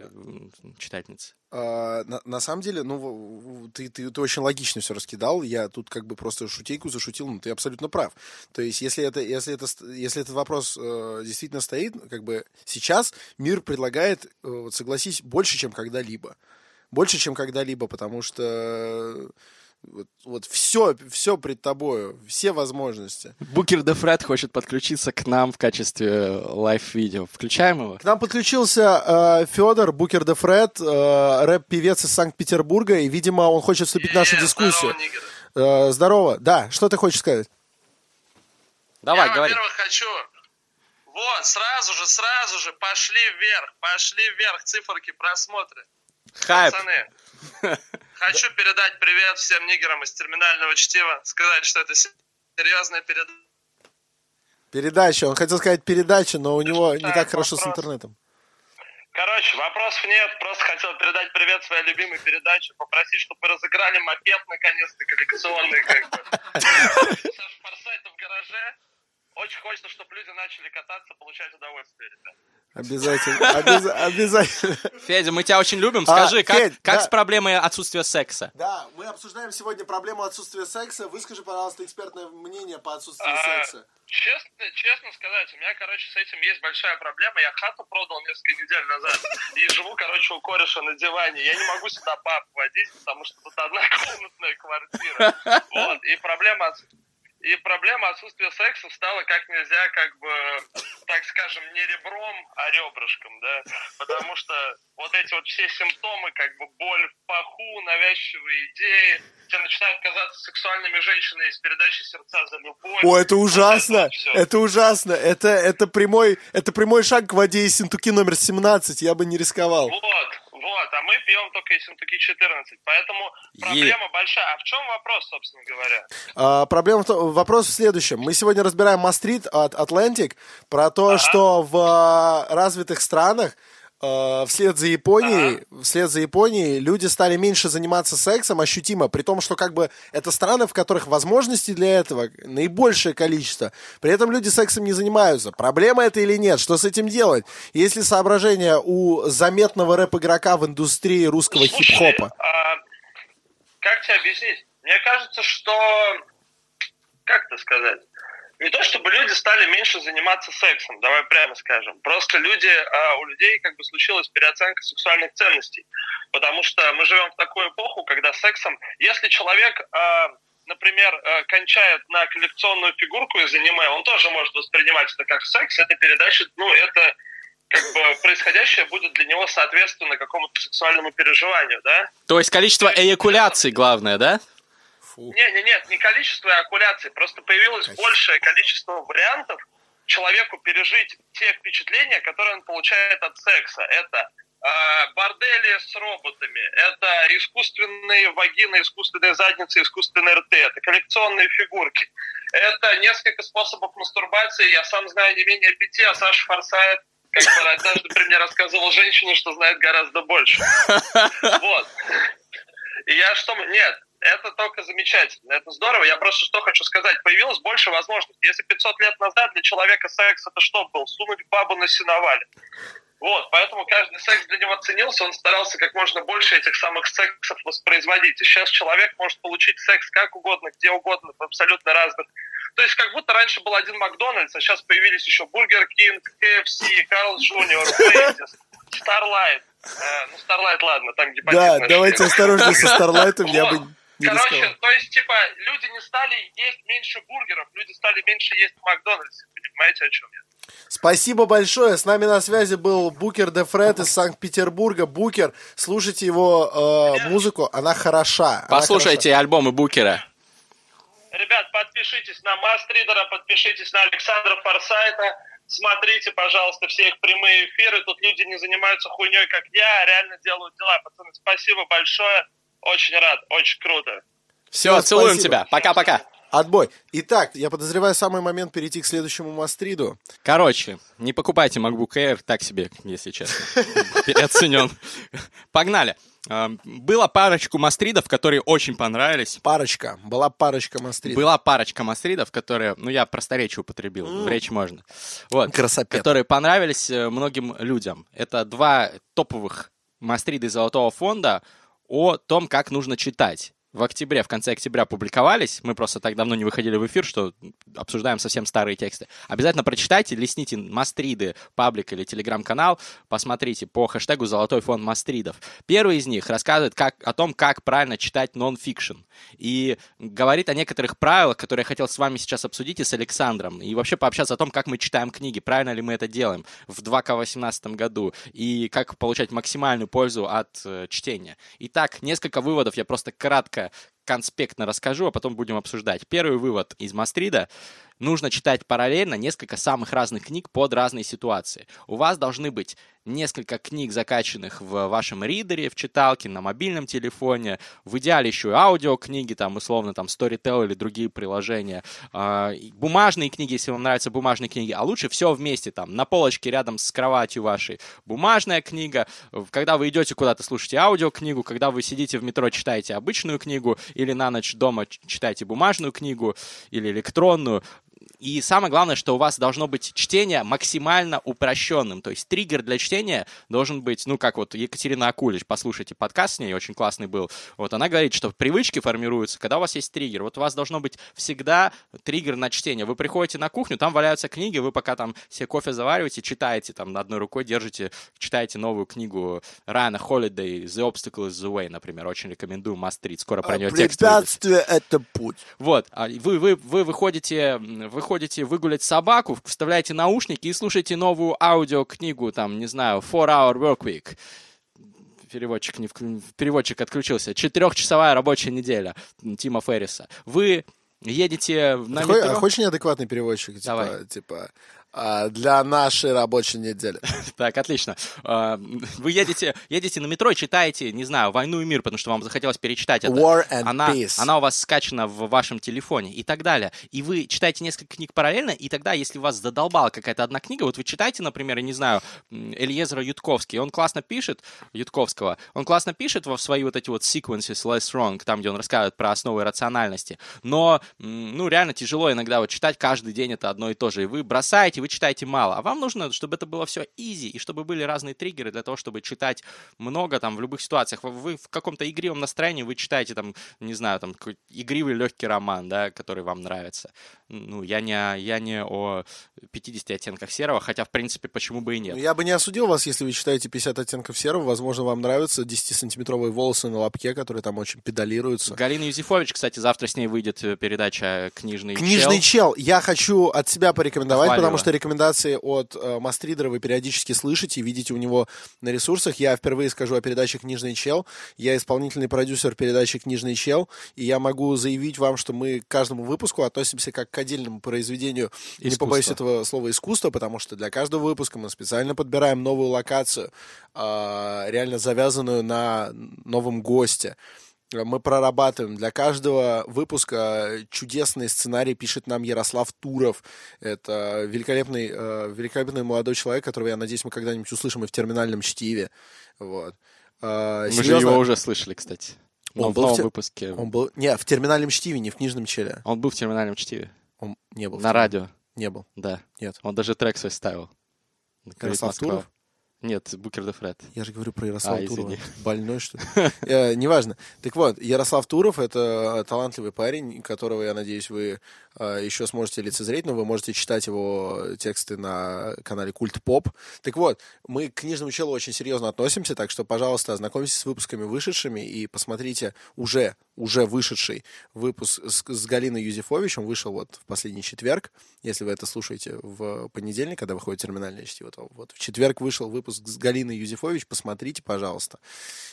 читательницы? А, на, на самом деле, ну, ты, ты, ты очень логично все раскидал. Я тут как бы просто шутейку зашутил, но ты абсолютно прав. То есть, если, это, если, это, если этот вопрос э, действительно стоит, как бы сейчас мир предлагает, э, согласись, больше, чем когда-либо. Больше, чем когда-либо, потому что вот, вот все, все пред тобою, все возможности. Букер Д. Фред хочет подключиться к нам в качестве live-видео. Включаем его? К нам подключился э, Федор Букер Д. Фред, э, рэп-певец из Санкт-Петербурга, и, видимо, он хочет вступить в нашу Э, дискуссию. здорово. Э, здорово. Да, что ты хочешь сказать? Давай, Я, говори. во-первых, хочу Вот, сразу же, сразу же пошли вверх, пошли вверх циферки просмотры. Хайп. Пацаны, хочу передать привет всем нигерам из терминального чтива, сказать, что это серьезная передача. Передача. Он хотел сказать передача, но у него не так хорошо с интернетом. Короче, вопросов нет, просто хотел передать привет своей любимой передаче, попросить, чтобы разыграли мопед наконец-то коллекционный, как бы. Саша Форсайта в гараже. Очень хочется, чтобы люди начали кататься, получать удовольствие, ребят. Обязательно. обяз- Обязательно. Федя, мы тебя очень любим. А, Скажи, как, Федь, как да. с проблемой отсутствия секса? Да, мы обсуждаем сегодня проблему отсутствия секса. Выскажи, пожалуйста, экспертное мнение по отсутствию А, секса. Честно, честно сказать, у меня, короче, с этим есть большая проблема. Я хату продал несколько недель назад и живу, короче, у кореша на диване. Я не могу сюда баб водить, потому что тут однокомнатная квартира. Вот, и проблема, от- и проблема отсутствия секса стала как нельзя, как бы, так скажем, не ребром, а ребрышком, да, потому что вот эти вот все симптомы, как бы боль в паху, навязчивые идеи, тебе начинают казаться сексуальными женщины из передачи «Сердца за любовь». О, это ужасно! Вот всё. Это ужасно! Это, это, прямой, это прямой шаг к воде из Синтуки номер 17. Я бы не рисковал. Вот, вот, а мы пьем только из Синтуки 14, поэтому проблема большая. А в чем вопрос, собственно говоря? А, проблема в том, вопрос в следующем. Мы сегодня разбираем Мастрит от Atlantic про то, что в а, развитых странах а, вслед за Японией, вслед за Японией люди стали меньше заниматься сексом ощутимо, при том, что как бы это страны, в которых возможностей для этого наибольшее количество. При этом люди сексом не занимаются. Проблема это или нет? Что с этим делать? Есть ли соображения у заметного рэп-игрока в индустрии русского хип-хопа? а, как тебе объяснить? Мне кажется, что... Как это сказать? Не то, чтобы люди стали меньше заниматься сексом, давай прямо скажем. Просто люди, а, у людей как бы случилась переоценка сексуальных ценностей. Потому что мы живем в такую эпоху, когда сексом... Если человек, а, например, а, кончает на коллекционную фигурку из аниме, он тоже может воспринимать это как секс. Это передача, ну, это как бы происходящее будет для него соответственно какому-то сексуальному переживанию, да? То есть количество эякуляций главное, да? Фу. Не, не, нет, не количество окуляций, просто появилось большее количество вариантов человеку пережить те впечатления, которые он получает от секса. Это э, бордели с роботами, это искусственные вагины, искусственные задницы, искусственные рты, это коллекционные фигурки, это несколько способов мастурбации, я сам знаю не менее пяти, а Саша Форсайт как бы однажды при мне рассказывал женщине, что знает гораздо больше. Вот. И я что... Нет, это только замечательно, это здорово. Я просто что хочу сказать. Появилось больше возможностей. Если 500 лет назад для человека секс это что был? Сунуть бабу на сеновале. Вот, поэтому каждый секс для него ценился, он старался как можно больше этих самых сексов воспроизводить. И сейчас человек может получить секс как угодно, где угодно, в абсолютно разных. То есть как будто раньше был один Макдональдс, а сейчас появились еще Бургер Кинг, KFC, Карлс Джуниор, Старлайт. Э, ну, Старлайт, ладно, там гепатит. Да, давайте осторожнее со Старлайтом, я бы. Не Короче, рисковал. то есть, типа, люди не стали есть меньше бургеров, люди стали меньше есть в Макдональдсе. Понимаете, о чем я? Спасибо большое. С нами на связи был Букер Д. Фред из Санкт-Петербурга. Букер, слушайте его э, музыку, она хороша. она Послушайте альбомы Букера. Ребят, подпишитесь на Мастридера, подпишитесь на Александра Форсайта. Смотрите, пожалуйста, все их прямые эфиры. Тут люди не занимаются хуйней, как я, а реально делают дела. Пацаны, спасибо большое. Очень рад, очень круто. Все, Всё, целуем спасибо. тебя. Пока-пока. Отбой. Итак, я подозреваю самый момент перейти к следующему Мастриду. Короче, не покупайте MacBook Air, так себе, если честно. Переоценен. Погнали. Эм, Было парочку мастридов, которые очень понравились. Парочка. Была парочка Мастридов. Была парочка мастридов, которые, ну, я просторечие употребил, в речь можно. Вот. Красопет. Которые понравились э, многим людям. Это два топовых мастрида из Золотого фонда о том, как нужно читать. В октябре, в конце октября публиковались. Мы просто так давно не выходили в эфир, что обсуждаем совсем старые тексты. Обязательно прочитайте, листните Мастриды, паблик или телеграм-канал, посмотрите по хэштегу «Золотой фонд Мастридов». Первый из них рассказывает как, о том, как правильно читать нон-фикшн. И говорит о некоторых правилах, которые я хотел с вами сейчас обсудить и с Александром. И вообще пообщаться о том, как мы читаем книги, правильно ли мы это делаем в 2К18 году. И как получать максимальную пользу от э, чтения. Итак, несколько выводов я просто кратко конспектно расскажу, а потом будем обсуждать. Первый вывод из Мастрида. Нужно читать параллельно несколько самых разных книг под разные ситуации. У вас должны быть несколько книг, закачанных в вашем ридере, в читалке, на мобильном телефоне, в идеале еще и аудиокниги, там, условно, там, Storytel или другие приложения, э, бумажные книги, если вам нравятся бумажные книги, а лучше все вместе, там, на полочке рядом с кроватью вашей бумажная книга, когда вы идете куда-то, слушаете аудиокнигу, когда вы сидите в метро, читаете обычную книгу, или на ночь дома читаете бумажную книгу, или электронную, и самое главное, что у вас должно быть чтение максимально упрощенным. То есть триггер для чтения должен быть, ну, как вот Екатерина Акулич, послушайте подкаст с ней, очень классный был. Вот она говорит, что привычки формируются, когда у вас есть триггер. Вот у вас должно быть всегда триггер на чтение. Вы приходите на кухню, там валяются книги, вы пока там себе кофе завариваете, читаете, там одной рукой держите, читаете новую книгу Райана Холидей «The Obstacle is the Way», например. Очень рекомендую, must read. Скоро про нее текст Препятствие — это путь. Вот. А вы, вы, вы выходите, выходите ходите выгулять собаку, вставляете наушники и слушаете новую аудиокнигу, там, не знаю, Four Hour Work Week. Переводчик, не вклю... Переводчик отключился. Четырехчасовая рабочая неделя Тима Ферриса. Вы едете на Такой, метро... а хочешь неадекватный переводчик? Типа, Давай. типа а, для нашей рабочей недели. Так, отлично. А, Вы едете, едете на метро читаете, не знаю, «Войну и мир», потому что вам захотелось перечитать это. War and она, Peace. она у вас скачана в вашем телефоне и так далее. И вы читаете несколько книг параллельно, и тогда, если вас задолбала какая-то одна книга, вот вы читаете, например, я не знаю, Эльезера Ютковский, он классно пишет, Ютковского, он классно пишет во свои вот эти вот sequences less wrong, там, где он рассказывает про основы рациональности, но, ну, реально тяжело иногда вот читать каждый день это одно и то же, и вы бросаете, вы читаете мало, а вам нужно, чтобы это было все easy, и чтобы были разные триггеры для того, чтобы читать много там в любых ситуациях. Вы- в каком-то игривом настроении, вы читаете там, не знаю, там игривый легкий роман, да, который вам нравится. Ну, я не, я не о 50 оттенках серого, хотя, в принципе, почему бы и нет. Ну, Я бы не осудил вас, если вы читаете 50 оттенков серого. Возможно, вам нравятся 10-сантиметровые волосы на лобке, которые там очень педалируются. Галина Юзефович, кстати, завтра с ней выйдет э, передача «Книжный, Книжный чел». чел. Я хочу от себя порекомендовать, Похвалила. потому что рекомендации от э, Мастридера вы периодически слышите и видите у него на ресурсах. Я впервые скажу о передаче «Книжный чел». Я исполнительный продюсер передачи «Книжный чел», и я могу заявить вам, что мы к каждому выпуску относимся как к отдельному произведению, не Искусства. побоюсь этого слова «искусство», потому что для каждого выпуска мы специально подбираем новую локацию, э, реально завязанную на новом госте. Мы прорабатываем. Для каждого выпуска чудесный сценарий пишет нам Ярослав Туров. Это великолепный, э, великолепный молодой человек, которого, я надеюсь, мы когда-нибудь услышим и в терминальном чтиве. Вот. Э, Мы же серьезно, его уже слышали, кстати. Он Он в был в новом те- выпуске. Он был... Не, в терминальном чтиве, не в книжном челе. Он был в терминальном чтиве. Он не был. На радио, Не был. да. Нет. Он даже трек свой ставил. Ярослав. Туров? Нет, Букер де Фред. Я же говорю про Ярослава А, Турова. извини. Больной, что ли? Э, Неважно. Так вот, Ярослав Туров — это талантливый парень, которого, я надеюсь, вы э, еще сможете лицезреть, но вы можете читать его тексты на канале Культ Поп. Так вот, мы к книжному челу очень серьезно относимся, так что, пожалуйста, ознакомьтесь с выпусками вышедшими и посмотрите уже, уже вышедший выпуск с, с Галиной Юзефович. Он вышел вот в последний четверг. Если вы это слушаете в понедельник, когда выходит терминальное чтиво, то вот в четверг вышел выпуск с Галиной Юзефович. Посмотрите, пожалуйста.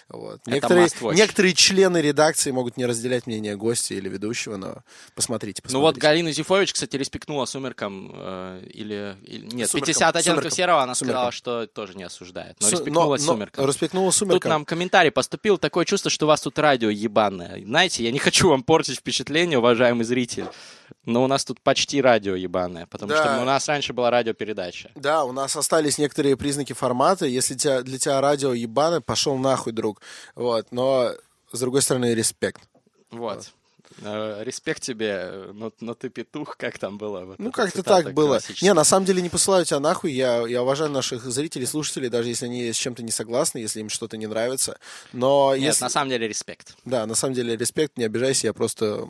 Вот. Это Некоторые, некоторые члены редакции могут не разделять мнение гостя или ведущего, но посмотрите, посмотрите. Ну вот Галина Зифович, кстати, респектнула «Сумеркам» э, или, или- Нет, «Сумеркам», 50 оттенков «Сумеркам», серого она сказала, «Сумеркам». что тоже не осуждает. Но Су- респектнула но- «Сумеркам». Респектнула Тут сумеркам. нам комментарий поступил, такое чувство, что у вас тут радио ебаное. Знаете, я не хочу вам портить впечатление, уважаемый зритель, но у нас тут почти радио ебаное, потому Да. что у нас раньше была радиопередача. Да, у нас остались некоторые признаки формата. Если тебя, для тебя радио ебаны, пошел нахуй, друг. Вот, но с другой стороны, респект. Вот. Э, Респект тебе, но, но ты петух, как там было? Вот Ну, как-то так было. Не, на самом деле не посылаю тебя нахуй. Я, я уважаю наших зрителей, слушателей, даже если они с чем-то не согласны, если им что-то не нравится. Но Нет, если... на самом деле респект. Да, на самом деле респект, не обижайся, я просто...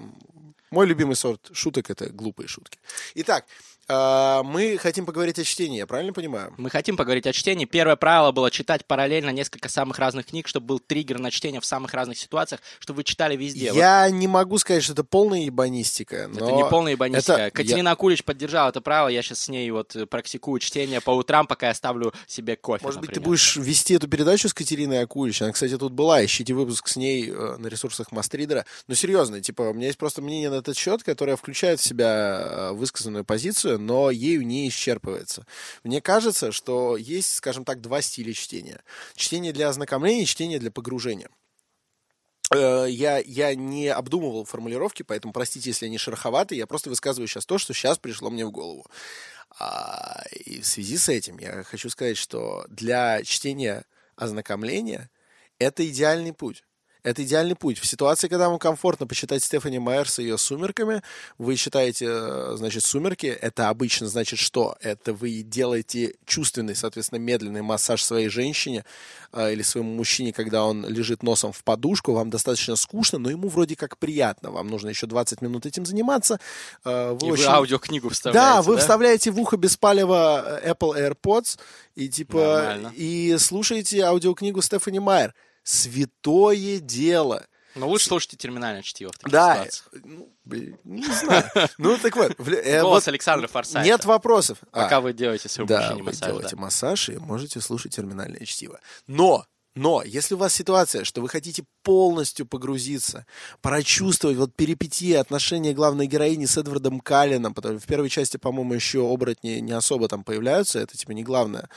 Мой любимый сорт шуток — это глупые шутки. Итак, мы хотим поговорить о чтении, я правильно понимаю? Мы хотим поговорить о чтении. Первое правило было читать параллельно несколько самых разных книг, чтобы был триггер на чтение в самых разных ситуациях, чтобы вы читали везде. Я вот. не могу сказать, что это полная ебанистика. Но это не полная ебанистика. Это... Катерина я... Акулич поддержала это правило. Я сейчас с ней вот практикую чтение по утрам, пока я ставлю себе кофе. Может например. быть, ты будешь вести эту передачу с Катериной Акулич? Она, кстати, тут была. Ищите выпуск с ней э, на ресурсах Мастридера. Но серьезно, типа, у меня есть просто мнение на этот счет, которое включает в себя э, высказанную позицию, но ею не исчерпывается. Мне кажется, что есть, скажем так, два стиля чтения. Чтение для ознакомления, чтение для погружения. Э, я, я не обдумывал формулировки, поэтому простите, если они шероховаты. Я просто высказываю сейчас то, что сейчас пришло мне в голову. А, и в связи с этим я хочу сказать, что для чтения ознакомления это идеальный путь. Это идеальный путь. В ситуации, когда вам комфортно почитать Стефани Майерс и ее «Сумерками», вы читаете, э, значит, «Сумерки», это обычно значит что? Это вы делаете чувственный, соответственно, медленный массаж своей женщине э, или своему мужчине, когда он лежит носом в подушку, вам достаточно скучно, но ему вроде как приятно. Вам нужно еще 20 минут этим заниматься. Э, вы и очень... вы аудиокнигу вставляете, Да, вы да? вставляете в ухо беспалево Apple AirPods и типа Нормально. и слушаете аудиокнигу Стефани Майер святое дело. Но лучше слушайте терминальное чтиво в таких да, ну, блин, не знаю. Ну, так вот. Э, Голос вот, Александра Форсайта. Нет вопросов. Пока а, вы делаете своему да, массаж. вы делаете да. массаж и можете слушать терминальное чтиво. Но но если у вас ситуация, что вы хотите полностью погрузиться, прочувствовать вот перипетии отношения главной героини с Эдвардом Каллином, потому в первой части, по-моему, еще оборотни не особо там появляются, это типа не главное.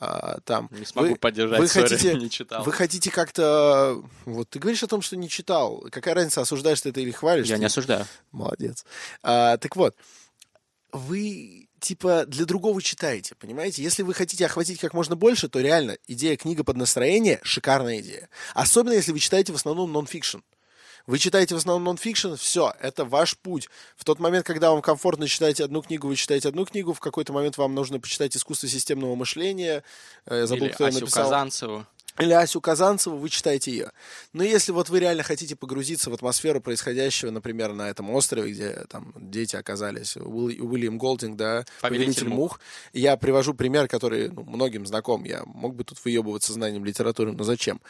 А, там. Не смогу вы, поддержать, вы sorry, хотите, не читал. Вы хотите как-то... Вот ты говоришь о том, что не читал. Какая разница, осуждаешь ты это или хвалишь? Я не осуждаю. Молодец. А, так вот, вы типа для другого читаете, понимаете? Если вы хотите охватить как можно больше, то реально идея книга под настроение шикарная идея. Особенно если вы читаете в основном нон-фикшн. Вы читаете в основном нон-фикшн, все, это ваш путь. В тот момент, когда вам комфортно читать одну книгу, вы читаете одну книгу, в какой-то момент вам нужно почитать искусство системного мышления. Я забыл, Или кто Асю написал. Казанцеву или Асю Казанцеву, вы читаете ее. Но если вот вы реально хотите погрузиться в атмосферу происходящего, например, на этом острове, где там дети оказались, Уильям Голдинг, да, Повелитель, Повелитель мух. Я привожу пример, который ну, многим знаком. Я мог бы тут выебываться знанием литературы, но зачем?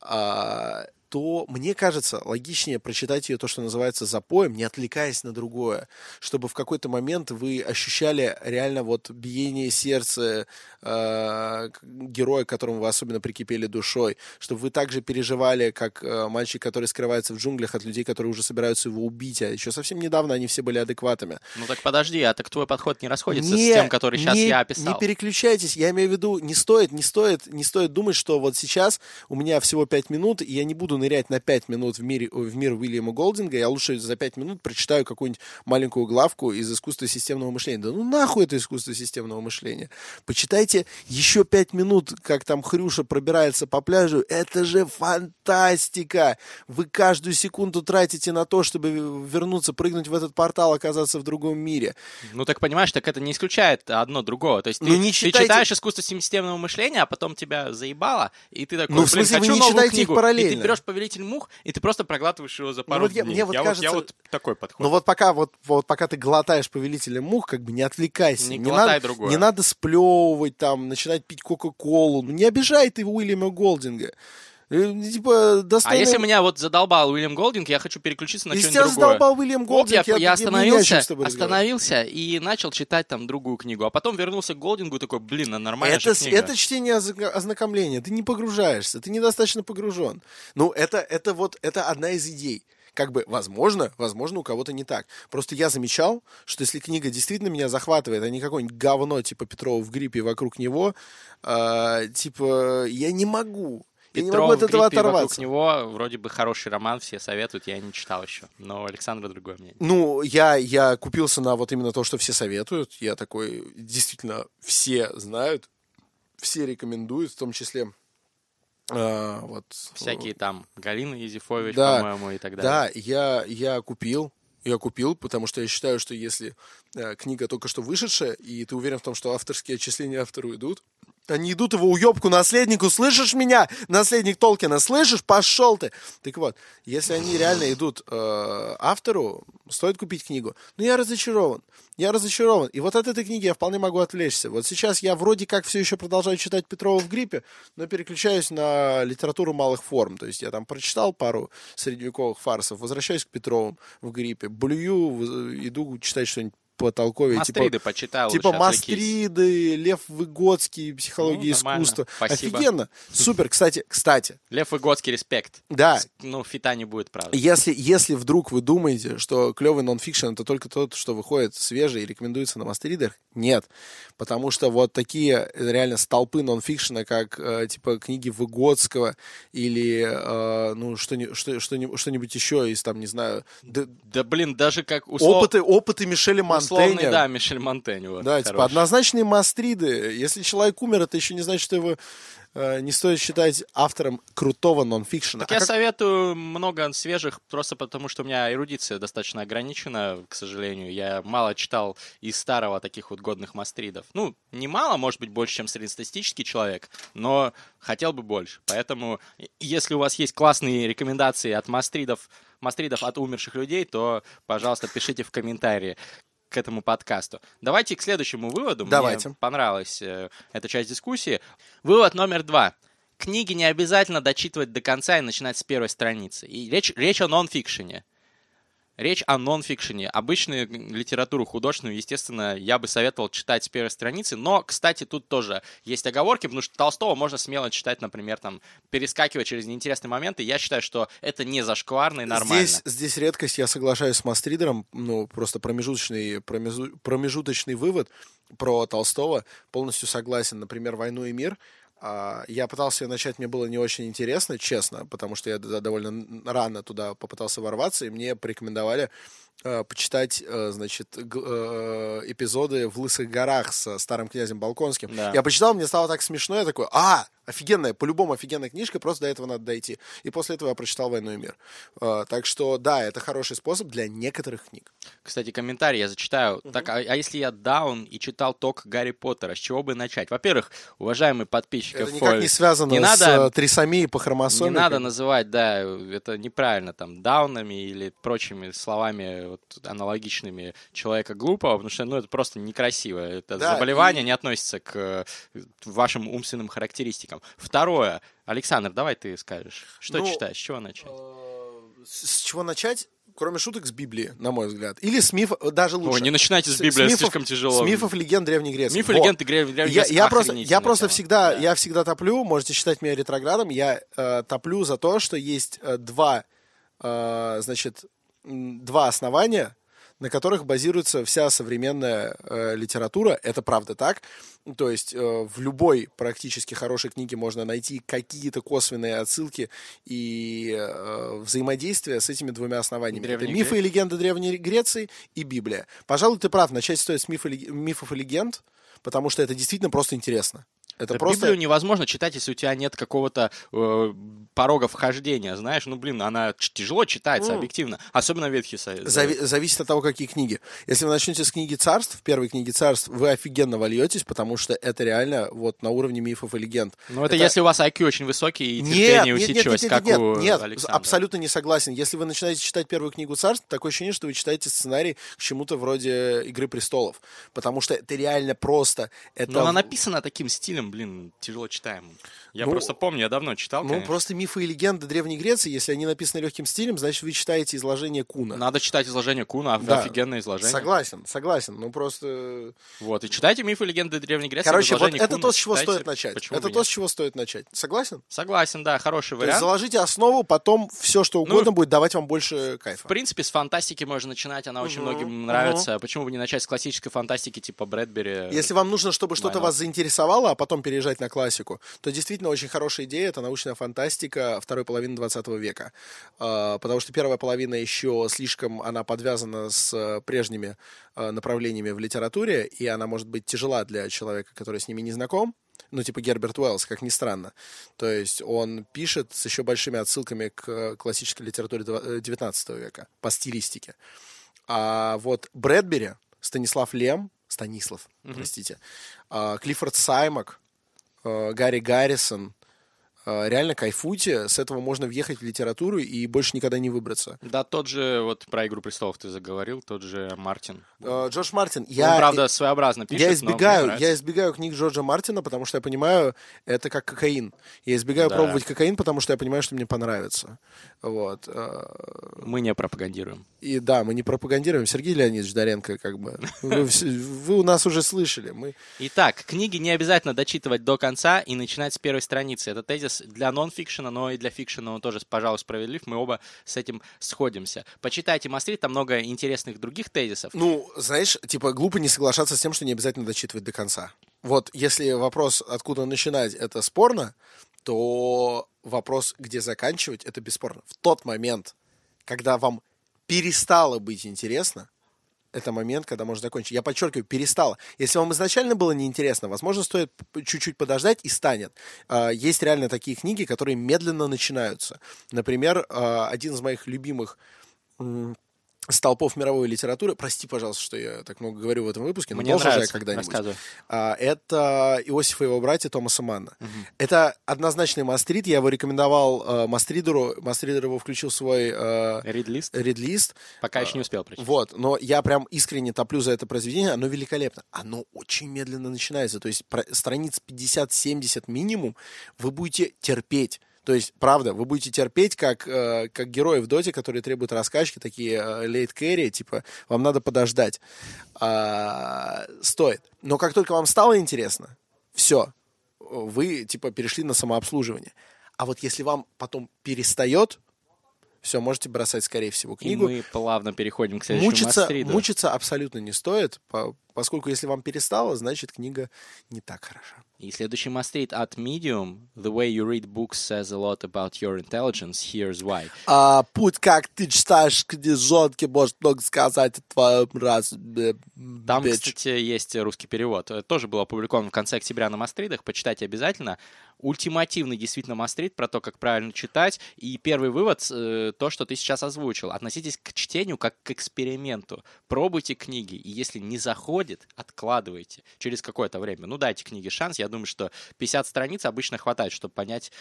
А, то мне кажется логичнее прочитать ее то, что называется запоем, не отвлекаясь на другое, чтобы в какой-то момент вы ощущали реально вот биение сердца э, героя, к которому вы особенно прикипели душой, чтобы вы также переживали, как э, мальчик, который скрывается в джунглях от людей, которые уже собираются его убить, а еще совсем недавно они все были адекватами. Ну так подожди, а так твой подход не расходится не, с тем, который сейчас не, я описал. Не переключайтесь, я имею в виду, не стоит, не стоит, не стоит думать, что вот сейчас у меня всего пять минут, и я не буду нырять на 5 минут в, мире, в мир Уильяма Голдинга, я лучше за 5 минут прочитаю какую-нибудь маленькую главку из искусства системного мышления. Да ну нахуй это искусство системного мышления. Почитайте еще 5 минут, как там Хрюша пробирается по пляжу. Это же фантастика! Вы каждую секунду тратите на то, чтобы вернуться, прыгнуть в этот портал, оказаться в другом мире. Ну так понимаешь, так это не исключает одно другого. То есть ну, ты, не читайте... ты читаешь искусство системного мышления, а потом тебя заебало, и ты такой, ну, в смысле, блин, хочу вы не читаете книгу. их параллельно. И ты берешь «Повелитель мух, и ты просто проглатываешь его за пару ну, вот дней. Мне вот я, кажется, вот, я вот такой подход. Ну вот пока, вот, вот пока ты глотаешь «Повелителя мух», как бы не отвлекайся. Не, не надо, другое. Не надо сплевывать там, начинать пить Кока-Колу. Ну, не обижай ты Уильяма Голдинга. Э, типа, достойно... А если меня вот задолбал Уильям Голдинг, я хочу переключиться на что-нибудь другое. Если тебя задолбал Уильям Голдинг, я, я, я остановился, остановился и начал читать там другую книгу. А потом вернулся к Голдингу такой, блин, а нормальная это, книга. Это чтение ознакомления. Ты не погружаешься, ты недостаточно погружен. Ну, это, это вот, это одна из идей как бы, возможно, возможно, у кого-то не так. Просто я замечал, что если книга действительно меня захватывает, а не какое-нибудь говно типа Петрова в гриппе вокруг него, э, типа, я не могу. Я не могу от этого оторваться. вокруг него вроде бы хороший роман, все советуют, я не читал еще. Но Александра другое мнение. Ну, я, я купился на вот именно то, что все советуют. Я такой, действительно, все знают, все рекомендуют, в том числе а, вот. Всякие там Галина Езифович, да, по-моему, и так далее. Да, я, я купил, я купил, потому что я считаю, что если э, книга только что вышедшая, и ты уверен в том, что авторские отчисления автору идут, Они идут его уебку наследнику, слышишь меня? Наследник Толкина, слышишь? Пошел ты! Так вот, если они реально идут э, автору, стоит купить книгу. Но я разочарован. Я разочарован. И вот от этой книги я вполне могу отвлечься. Вот сейчас я вроде как все еще продолжаю читать Петрова в гриппе, но переключаюсь на литературу малых форм. То есть я там прочитал пару средневековых фарсов, возвращаюсь к Петровым в гриппе, блюю, иду читать что-нибудь потолковье. Мастриды типа, почитал. Типа уже, Мастриды, Лев Выгодский, психология Ну, искусства. Спасибо. Офигенно. Супер. Кстати, кстати, Лев Выгодский, респект. да, Ну, фита не будет, правда. если, если вдруг вы думаете, что клевый нонфикшн это только тот, что выходит свежий и рекомендуется на мастридах, нет. Потому что вот такие реально столпы нонфикшена, как э, типа книги Выгодского или э, ну, что, что, что, что-нибудь еще из там, не знаю, д- Да, блин, даже как услов... опыты, опыты Мишеля условный, Монтэня. да, Мишель Монтень. Вот, Да, типа хороший. однозначные мастриды. Если человек умер, это еще не значит, что его э, не стоит считать автором крутого нонфикшена. Так А я как- советую много свежих, просто потому что у меня эрудиция достаточно ограничена, к сожалению. Я мало читал из старого таких вот годных мастридов. Ну, не мало, может быть, больше, чем среднестатистический человек, но хотел бы больше. Поэтому, если у вас есть классные рекомендации от мастридов, мастридов от умерших людей, то, пожалуйста, пишите в комментарии к этому подкасту. Давайте к следующему выводу. Давайте. Мне понравилась э, эта часть дискуссии. Вывод номер два. Книги не обязательно дочитывать до конца и начинать с первой страницы. И речь, речь о нонфикшене. Речь о нонфикшене. Обычную литературу художественную, естественно, я бы советовал читать с первой страницы. Но, кстати, тут тоже есть оговорки, потому что Толстого можно смело читать, например, там, перескакивая через неинтересные моменты. Я считаю, что это не зашкварно и нормально. Здесь, здесь редкость, я соглашаюсь с Мастридером, ну, просто промежуточный, промежу- промежуточный вывод про Толстого, полностью согласен. Например, «Войну и мир», я пытался ее начать, мне было не очень интересно, честно, потому что я довольно рано туда попытался ворваться, и мне порекомендовали э, почитать, э, значит, э, эпизоды в «Лысых горах» со старым князем Балконским. Да. Я почитал, мне стало так смешно, я такой, а, офигенная, по-любому офигенная книжка, просто до этого надо дойти. И после этого я прочитал «Войну и мир». Э, так что, да, это хороший способ для некоторых книг. Кстати, комментарий я зачитаю. Так, а, а если я даун и читал ток Гарри Поттера, с чего бы начать? Во-первых, уважаемый подписчик Это никак не связано не с надо- э, трисомией по хромосоме. Не надо называть, да, это неправильно, там, даунами или прочими словами вот, аналогичными человека глупого, потому что, ну, это просто некрасиво. Это Да, заболевание и- не относится к э, вашим умственным характеристикам. Второе. Александр, давай ты скажешь. Что Ну, читаешь, с чего начать? Э, С чего начать? Кроме шуток с Библии, на мой взгляд. Или с мифов, даже лучше. Ой, не начинайте с Библии, с мифов- слишком тяжело. С мифов легенд Древней Греции. Мифы, Во. легенды, Древней Я, Греции я просто, я просто всегда, Да. я всегда топлю, можете считать меня ретроградом, я э, топлю за то, что есть э, два, э, значит, два основания, на которых базируется вся современная э, литература. Это правда так. То есть э, в любой практически хорошей книге можно найти какие-то косвенные отсылки и э, взаимодействия с этими двумя основаниями. Древней Это мифы и легенды Древней Греции и Библия. Пожалуй, ты прав. Начать стоит с мифа мифов и легенд, потому что это действительно просто интересно. Это Да просто... Библию невозможно читать, если у тебя нет какого-то э, порога вхождения, знаешь. Ну, блин, она тяжело читается, Ну. объективно. Особенно Ветхий Совет. Зави- зависит от того, какие книги. Если вы начнете с книги царств, первой книги царств, вы офигенно вольетесь, потому что это реально вот на уровне мифов и легенд. Ну, это, если у вас IQ очень высокий и терпение Нет, нет, нет, нет, усидчивость, нет, как нет, у нет, Александра. абсолютно не согласен. Если вы начинаете читать первую книгу царств, такое ощущение, что вы читаете сценарий к чему-то вроде Игры престолов. Потому что это реально просто. Это Но она написана таким стилем, блин, тяжело читаемым. Я Ну, просто помню, я давно читал, Ну, конечно. просто мифы и легенды Древней Греции, если они написаны легким стилем, значит, вы читаете изложение Куна. Надо читать изложение Куна, а Да. офигенное изложение. Согласен, согласен. Ну, просто... Вот, и читайте мифы и легенды Древней Греции. Короче, вот это Куна то, с чего читайте. стоит начать. Почему Это то, с чего стоит начать. Согласен? Согласен, да, хороший То есть вариант. заложите основу, потом все, что Ну, угодно будет давать вам больше В кайфа. принципе, с фантастики можно начинать, она очень Мгм, многим нравится. Почему бы не начать с классической фантастики типа Брэдбери? Если вам нужно, чтобы что-то вас заинтересовало, а потом переезжать на классику, то действительно очень хорошая идея — это научная фантастика второй половины 20 века. А, Потому что первая половина еще слишком, она подвязана с э, прежними э, направлениями в литературе, и она может быть тяжела для человека, который с ними не знаком. Ну, типа Герберт Уэллс, как ни странно. То есть он пишет с еще большими отсылками к классической литературе два- э, 19 века по стилистике. А вот Брэдбери, Станислав Лем, Станислав, простите, а, Клиффорд Саймак, Гарри Гаррисон, реально кайфуйте, с этого можно въехать в литературу и больше никогда не выбраться. Да, тот же, вот про «Игру престолов» ты заговорил, тот же Мартин. Э, Джордж Мартин, Он, я... правда, своеобразно пишет, я избегаю, я избегаю книг Джорджа Мартина, потому что я понимаю, это как кокаин. Я избегаю Да. пробовать кокаин, потому что я понимаю, что мне понравится. Вот. э, Мы не пропагандируем. И да, мы не пропагандируем. Сергей Леонидович Доренко, как бы. Вы, вы у нас уже слышали. Мы... Итак, книги не обязательно дочитывать до конца и начинать с первой страницы. Это тезис для нон-фикшена, но и для фикшена он тоже, пожалуй, справедлив. Мы оба с этим сходимся. Почитайте Мастрит, там много интересных других тезисов. Ну, знаешь, типа, глупо не соглашаться с тем, что не обязательно дочитывать до конца. Вот, если вопрос, откуда начинать, это спорно, то вопрос, где заканчивать, это бесспорно. В тот момент, когда вам перестало быть интересно, это момент, когда можно закончить. Я подчеркиваю, перестало. Если вам изначально было неинтересно, возможно, стоит чуть-чуть подождать и станет. А, Есть реально такие книги, которые медленно начинаются. Например, а, один из моих любимых столпов мировой литературы. Прости, пожалуйста, что я так много говорю в этом выпуске, но Мне должен же я когда-нибудь. А, Это Иосиф и его братья Томаса Манна. Это однозначный мастрит. Я его рекомендовал э, мастридеру. Мастридер его включил в свой э, Рид-лист? рид-лист. Пока еще не успел прочитать. Вот, но я прям искренне топлю за это произведение, оно великолепно. Оно очень медленно начинается, то есть про- страниц 50-70 минимум вы будете терпеть. То есть, правда, вы будете терпеть, как, э, как герои в доте, которые требуют раскачки, такие лейт кэрри, типа, вам надо подождать. А, стоит. Но как только вам стало интересно, все, вы, типа, перешли на самообслуживание. А вот если вам потом перестает, все, можете бросать, скорее всего, И книгу. мы плавно переходим к следующему Мучиться, Мастриду. мучиться абсолютно не стоит, по- поскольку если вам перестало, значит книга не так хороша. И следующий мастрит от Medium. The way you read books says a lot about your intelligence. Here's why. А путь, как ты читаешь книжонки, может много сказать о твоем раз. Там, кстати, есть русский перевод. Э, Тоже был опубликован в конце октября на Мастридах. Почитайте обязательно. Ультимативный действительно Мастрид про то, как правильно читать. И первый вывод, э, то, что ты сейчас озвучил. Относитесь к чтению как к эксперименту. Пробуйте книги. И если не заходит, откладывайте через какое-то время. Ну, дайте книге шанс. Я думаю, что 50 страниц обычно хватает, чтобы понять,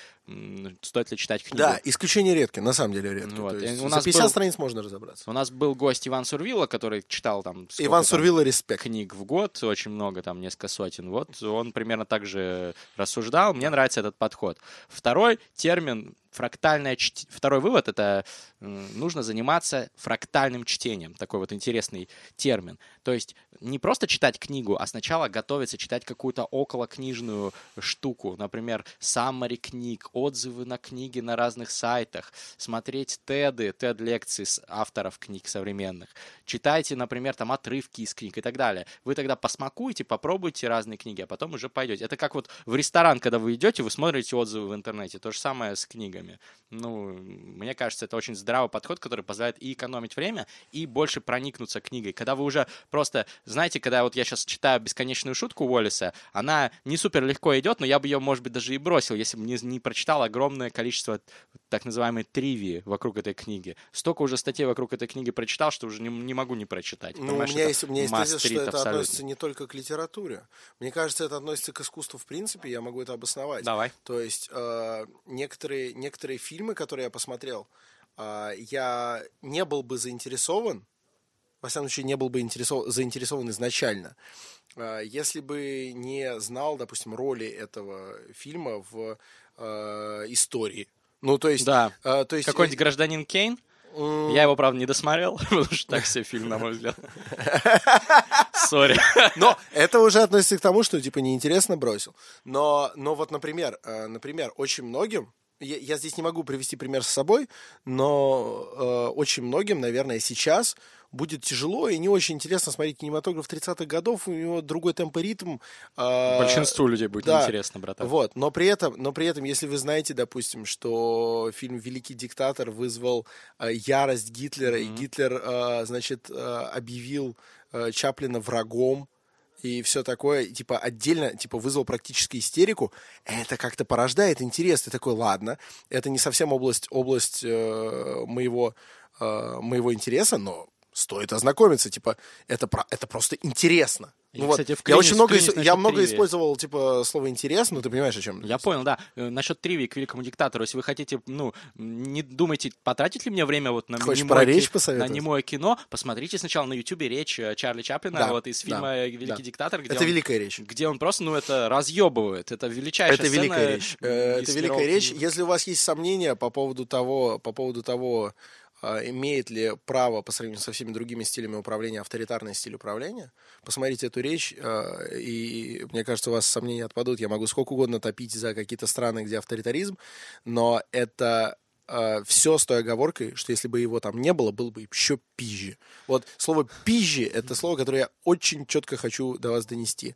стоит ли читать книгу. Да, исключение редкие, на самом деле редкие. Вот, есть у за нас 50 был- страниц можно разобраться. У нас был гость Иван Сурвила, который читал там... сколько Иван там, Сурвила, респект. книг в год, очень много, там несколько сотен. Вот он примерно так же рассуждал. Мне нравится этот подход. Второй термин фрактальное чтение. Второй вывод это нужно заниматься фрактальным чтением. Такой вот интересный термин. То есть не просто читать книгу, а сначала готовиться читать какую-то околокнижную штуку. Например, саммари книг, отзывы на книги на разных сайтах, смотреть теды, тед-лекции с авторов книг современных. Читайте, например, там отрывки из книг и так далее. Вы тогда посмакуете, попробуйте разные книги, а потом уже пойдете. Это как вот в ресторан, когда вы идете, вы смотрите отзывы в интернете. То же самое с книгами. Ну, мне кажется, это очень здравый подход, который позволяет и экономить время, и больше проникнуться книгой. Когда вы уже просто, знаете, когда вот я сейчас читаю бесконечную шутку Уоллиса, она не супер легко идет, но я бы ее, может быть, даже и бросил, если бы не, не прочитал огромное количество так называемой тривии вокруг этой книги. Столько уже статей вокруг этой книги прочитал, что уже не, не могу не прочитать. Ну, у Понимаешь, меня это есть, у меня есть тезис, что это абсолютно. относится не только к литературе. Мне кажется, это относится к искусству в принципе, я могу это обосновать. Давай. То есть э, некоторые, некоторые фильмы, которые я посмотрел, э, я не был бы заинтересован, во всяком случае, не был бы интересов- заинтересован изначально, э, если бы не знал, допустим, роли этого фильма в э, истории. Ну, то есть... Да. э, то есть Какой-нибудь гражданин Кейн? Я его, правда, не досмотрел, потому что так себе фильм, на мой взгляд. Сори. Но это уже относится к тому, что типа неинтересно бросил. Но, но вот, например, э, например, очень многим, я, я здесь не могу привести пример с собой, но э, очень многим, наверное, сейчас будет тяжело и не очень интересно смотреть кинематограф 30-х годов, у него другой темп и ритм. э, Большинству людей будет да. неинтересно, братан. Вот, но при этом, но при этом, если вы знаете, допустим, что фильм "Великий диктатор" вызвал э, ярость Гитлера, и Гитлер, э, значит, э, объявил э, Чаплина врагом и все такое, типа отдельно, типа вызвал практически истерику, это как-то порождает интерес. Ты такой, ладно, это не совсем область область э, моего э, моего интереса, но стоит ознакомиться, типа это про, это просто интересно. Ну, вот. Кстати, я очень много, я много использовал, типа, слово «интерес», но ты понимаешь, о чем Я понял, да. Э, насчет тривии к великому диктатору, если вы хотите, ну, не думайте, потратить ли мне время вот на Хочешь немое, про речь на немое кино, посмотрите сначала на Ютубе речь э, Чарли Чаплина, да, вот из фильма да, «Великий да. диктатор». Где это он, великая речь. Где он просто, ну, это разъебывает, это величайшая Это великая речь. Это великая речь. Если у вас есть сомнения по поводу того, по поводу того, имеет ли право по сравнению со всеми другими стилями управления авторитарный стиль управления. Посмотрите эту речь, а, и мне кажется, у вас сомнения отпадут. Я могу сколько угодно топить за какие-то страны, где авторитаризм, но это а, все с той оговоркой, что если бы его там не было, было бы еще пизже. Вот слово пизже — это слово, которое я очень четко хочу до вас донести.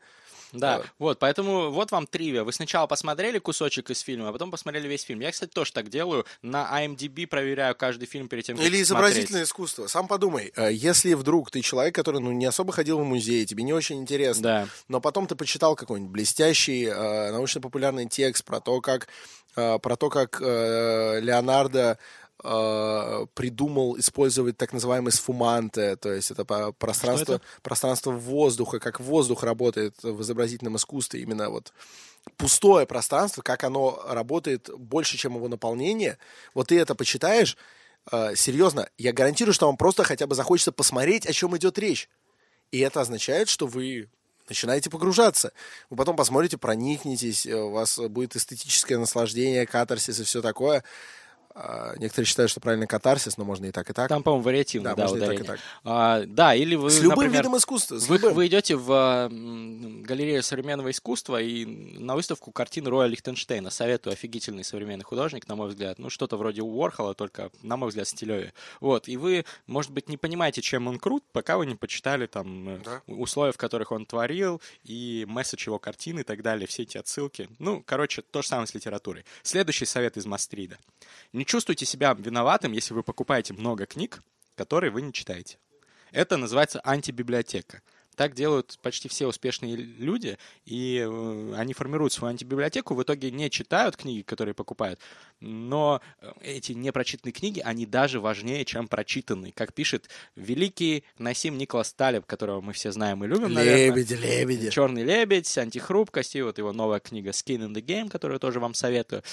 Да, вот, поэтому вот вам тривия. Вы сначала посмотрели кусочек из фильма, а потом посмотрели весь фильм. Я, кстати, тоже так делаю. На IMDb проверяю каждый фильм перед тем, как Или изобразительное смотреть. искусство. Сам подумай, э, если вдруг ты человек, который ну, не особо ходил в музей, тебе не очень интересно, да. но потом ты почитал какой-нибудь блестящий э, научно-популярный текст про то, как э, про то, как э, Леонардо э, придумал использовать так называемые сфуманты, то есть это пространство, это? пространство воздуха, как воздух работает в изобразительном искусстве, именно вот пустое пространство, как оно работает больше, чем его наполнение. Вот ты это почитаешь, э, серьезно, я гарантирую, что вам просто хотя бы захочется посмотреть, о чем идет речь. И это означает, что вы начинаете погружаться. Вы потом посмотрите, проникнетесь, э, у вас будет эстетическое наслаждение, катарсис и все такое. А, некоторые считают, что правильно катарсис, но можно и так, и так. Там, по-моему, вариативно, да, да можно ударение. и так, и так. А, да, или вы, С любым например, видом искусства. Вы, любым. вы идете в галерею современного искусства и на выставку картин Роя Лихтенштейна. Советую, офигительный современный художник, на мой взгляд. Ну, что-то вроде Уорхола, только, на мой взгляд, стилевее. Вот, и вы, может быть, не понимаете, чем он крут, пока вы не почитали там э, да. условия, в которых он творил, и месседж его картины и так далее, все эти отсылки. Ну, короче, то же самое с литературой. Следующий совет из Мастрида. Чувствуйте себя виноватым, если вы покупаете много книг, которые вы не читаете. Это называется антибиблиотека. Так делают почти все успешные люди, и э, они формируют свою антибиблиотеку, в итоге не читают книги, которые покупают, но э, эти непрочитанные книги, они даже важнее, чем прочитанные. Как пишет великий Насим Николас Талеб, которого мы все знаем и любим, Лебеди, наверное. лебеди. «Черный лебедь», «Антихрупкость», и вот его новая книга «Skin in the Game», которую тоже вам советую.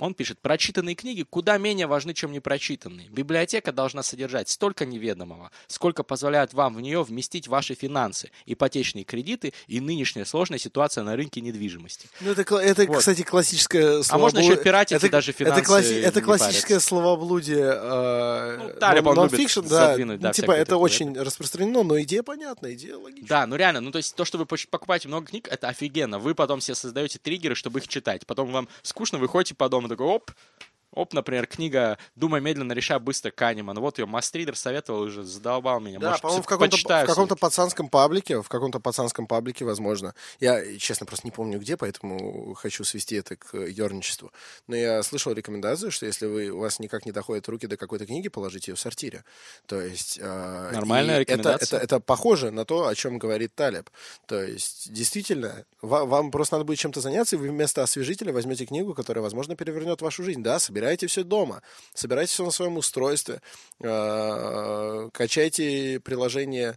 Он пишет, прочитанные книги куда менее важны, чем непрочитанные. Библиотека должна содержать столько неведомого, сколько позволяет вам в нее вместить ваши финансы, ипотечные кредиты и нынешняя сложная ситуация на рынке недвижимости. Ну, это, это вот. кстати, классическое слово. А можно еще пиратить это, и даже финансы Это, класси- это классическое парятся. словоблудие. Э, ну, Талиб, он любит да, задвинуть, да, типа, это очень это. распространено, но идея понятна, идея логична. Да, ну реально, ну то есть то, что вы покупаете много книг, это офигенно. Вы потом себе создаете триггеры, чтобы их читать. Потом вам скучно, вы ходите по дому, такой, оп, Оп, например, книга «Думай медленно, решай быстро» Канеман. Вот ее Мастридер советовал уже, задолбал меня. Да, по-моему, в каком-то, в каком-то пацанском паблике, в каком-то пацанском паблике, возможно. Я, честно, просто не помню где, поэтому хочу свести это к ерничеству. Но я слышал рекомендацию, что если вы, у вас никак не доходят руки до какой-то книги, положите ее в сортире. То есть... Э, Нормальная рекомендация. Это, это, это похоже на то, о чем говорит Талеб. То есть, действительно, вам, вам просто надо будет чем-то заняться, и вы вместо освежителя возьмете книгу, которая, возможно, перевернет вашу жизнь. Да, соберите собирайте все дома, собирайте все на своем устройстве, э, качайте приложение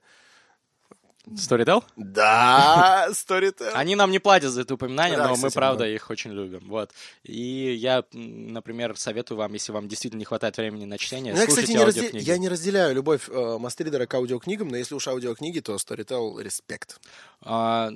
Storytel? Да, Storytel. Они нам не платят за это упоминание, да, но кстати, мы, правда, да. их очень любим. Вот. И я, например, советую вам, если вам действительно не хватает времени на чтение, ну, я, кстати, не разде... Я не разделяю любовь э, мастридера к аудиокнигам, но если уж аудиокниги, то Storytel респект. А,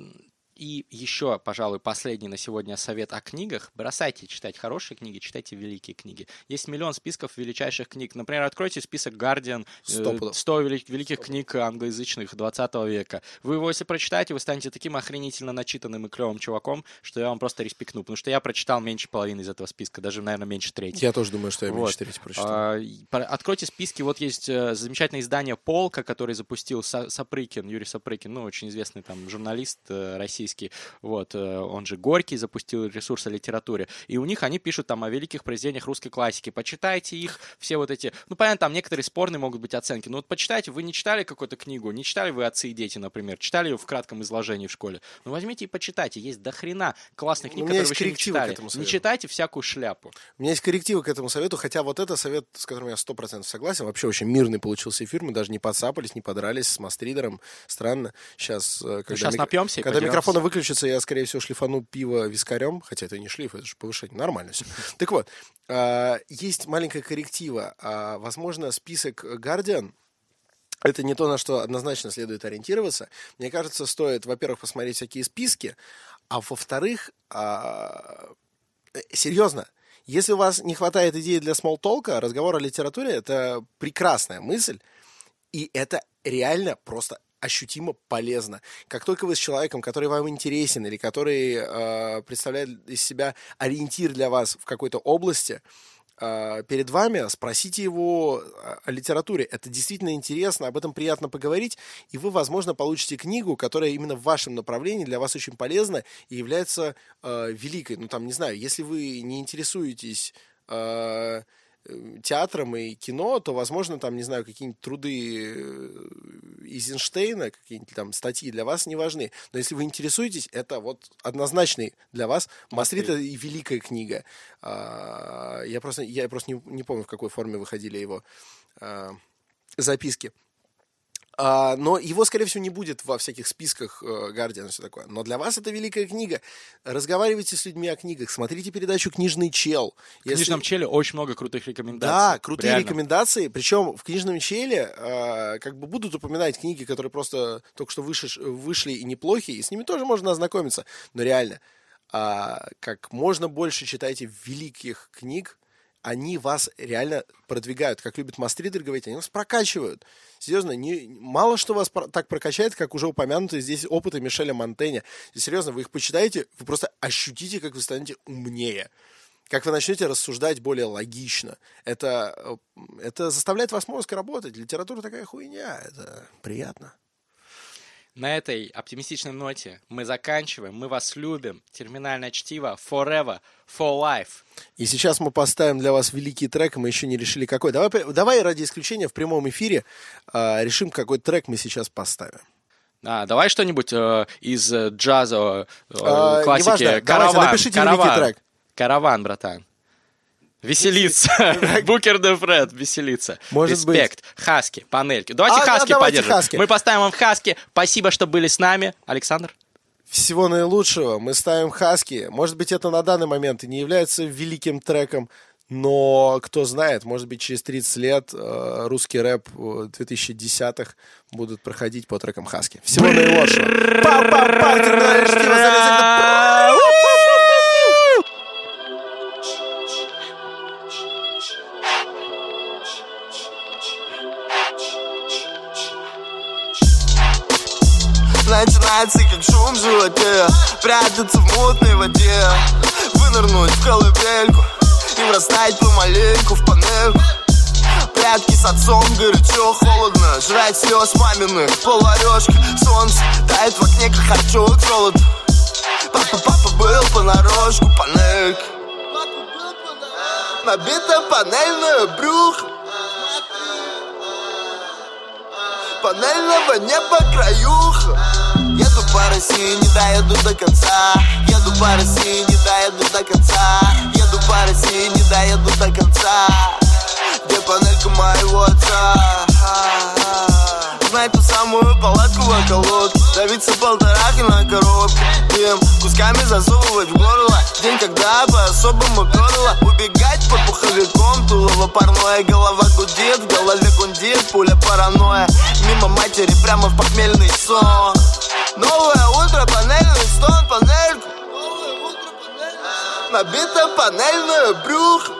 и еще, пожалуй, последний на сегодня совет о книгах. Бросайте читать хорошие книги, читайте великие книги. Есть миллион списков величайших книг. Например, откройте список Guardian, 100, 100 великих книг англоязычных 20 века. Вы его, если прочитаете, вы станете таким охренительно начитанным и клевым чуваком, что я вам просто респекну. Потому что я прочитал меньше половины из этого списка, даже, наверное, меньше трети. Я тоже думаю, что я вот. меньше трети прочитал. А, откройте списки. Вот есть э, замечательное издание «Полка», который запустил Сапрыкин, Юрий Сапрыкин, ну, очень известный там журналист э, российский российский, вот, э, он же Горький запустил ресурс о литературе, и у них они пишут там о великих произведениях русской классики, почитайте их, все вот эти, ну, понятно, там некоторые спорные могут быть оценки, но вот почитайте, вы не читали какую-то книгу, не читали вы «Отцы и дети», например, читали ее в кратком изложении в школе, ну, возьмите и почитайте, есть дохрена классных книг, которые вы еще не читали. Не читайте всякую шляпу. У меня есть коррективы к этому совету, хотя вот это совет, с которым я сто процентов согласен, вообще очень мирный получился эфир, мы даже не подцапались, не подрались с Мастридером, странно. Сейчас, э, когда, сейчас мик... напьемся когда микрофоны выключатся, я, скорее всего, шлифану пиво вискарем, хотя это не шлиф, это же повышение, нормально все. Так вот, а, есть маленькая корректива. А, возможно, список Guardian это не то, на что однозначно следует ориентироваться. Мне кажется, стоит, во-первых, посмотреть всякие списки, а во-вторых, а, э, серьезно, если у вас не хватает идеи для смолтолка, разговор о литературе – это прекрасная мысль, и это реально просто ощутимо полезно. Как только вы с человеком, который вам интересен или который э, представляет из себя ориентир для вас в какой-то области, э, перед вами, спросите его о литературе. Это действительно интересно, об этом приятно поговорить, и вы, возможно, получите книгу, которая именно в вашем направлении для вас очень полезна и является э, великой. Ну, там, не знаю, если вы не интересуетесь... Э, Э, театром и кино, то, возможно, там, не знаю, какие-нибудь труды э, какие-нибудь там статьи для вас не важны. Но если вы интересуетесь, это вот однозначный для вас Мастрит и великая книга. А, я просто, я просто не, не помню, в какой форме выходили его а, записки. А, но его, скорее всего, не будет во всяких списках Guardian и все такое. Но для вас это великая книга. Разговаривайте с людьми о книгах, смотрите передачу «Книжный чел». В Если... «Книжном челе» очень много крутых рекомендаций. Да, крутые Реально. рекомендации. Причем в «Книжном челе» э, как бы будут упоминать книги, которые просто только что вышли, вышли и неплохие, и с ними тоже можно ознакомиться. Но реально, э, как можно больше читайте великих книг, они вас реально продвигают. Как любит Мастридер говорить, они вас прокачивают. Серьезно, не, мало что вас про, так прокачает, как уже упомянутые здесь опыты Мишеля Монтэня. И серьезно, вы их почитаете, вы просто ощутите, как вы станете умнее. Как вы начнете рассуждать более логично. Это, э, это заставляет вас мозг работать. Литература такая хуйня. Это приятно. На этой оптимистичной ноте мы заканчиваем. Мы вас любим. Терминальное чтиво. Forever. For life. И сейчас мы поставим для вас великий трек, мы еще не решили какой. Давай, давай ради исключения в прямом эфире э, решим, какой трек мы сейчас поставим. А, давай что-нибудь э, из джаза, э, а, классики. Неважно. Караван. Давайте, напишите Караван. великий трек. Караван, братан. Веселиться. Букер де Фред, веселиться. Может Респект. Быть. Хаски, панельки. Давайте а, Хаски да, поддержим. Хаски. Мы поставим вам Хаски. Спасибо, что были с нами. Александр? Всего наилучшего. Мы ставим Хаски. Может быть, это на данный момент и не является великим треком, но кто знает, может быть, через 30 лет э, русский рэп 2010-х будут проходить по трекам Хаски. Всего наилучшего. Начинается как шум в животе Прятаться в мутной воде Вынырнуть в колыбельку И врастать помаленьку в панельку. Прятки с отцом, горячо, холодно Жрать слез маминых, полорешка Солнце тает в окне, как харчок золото Папа, папа был понарошку, панелька. Набита панельное брюхо Панельного неба краюха. Еду по России, не доеду до конца. Еду по России, не доеду до конца. Еду по России, не доеду до конца. Где панелька моего отца? Знай ту самую палатку в околотке Давиться полторахи на коробке. Дым кусками засовывать в горло. День, когда по-особому перло Убегать под пуховиком Тулово парное, голова гудит В голове гундит, пуля паранойя. Мимо матери прямо в похмельный сон Набито панельное брюхо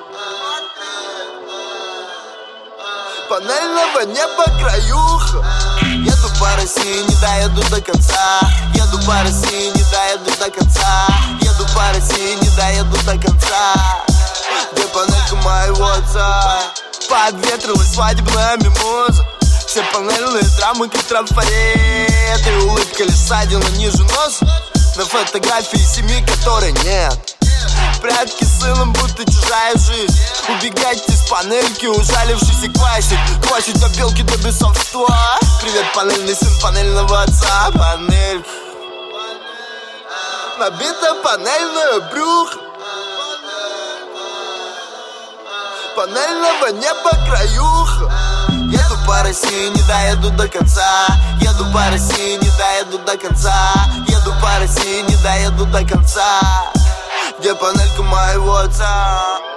Панельного неба краюха Еду по России, не доеду до конца. Еду по России, не доеду до конца. Еду по России, не доеду до конца. Где панелька моего отца. Подветрилась свадебная мимоза. Все панельные драмы, как трафарет И улыбка лишь ссадина ниже носа. На фотографии семьи, которой нет Прятки с сыном, будто чужая жизнь. Убегать из панельки, ужалившийся классик Классить опилки до бесовства. Привет, панельный сын панельного отца. Панель. Набита панельное брюхо Панельного неба краюха Еду по России, не доеду до конца. Еду по России, не доеду до конца. Еду по России, не доеду до конца где панелька моего отца?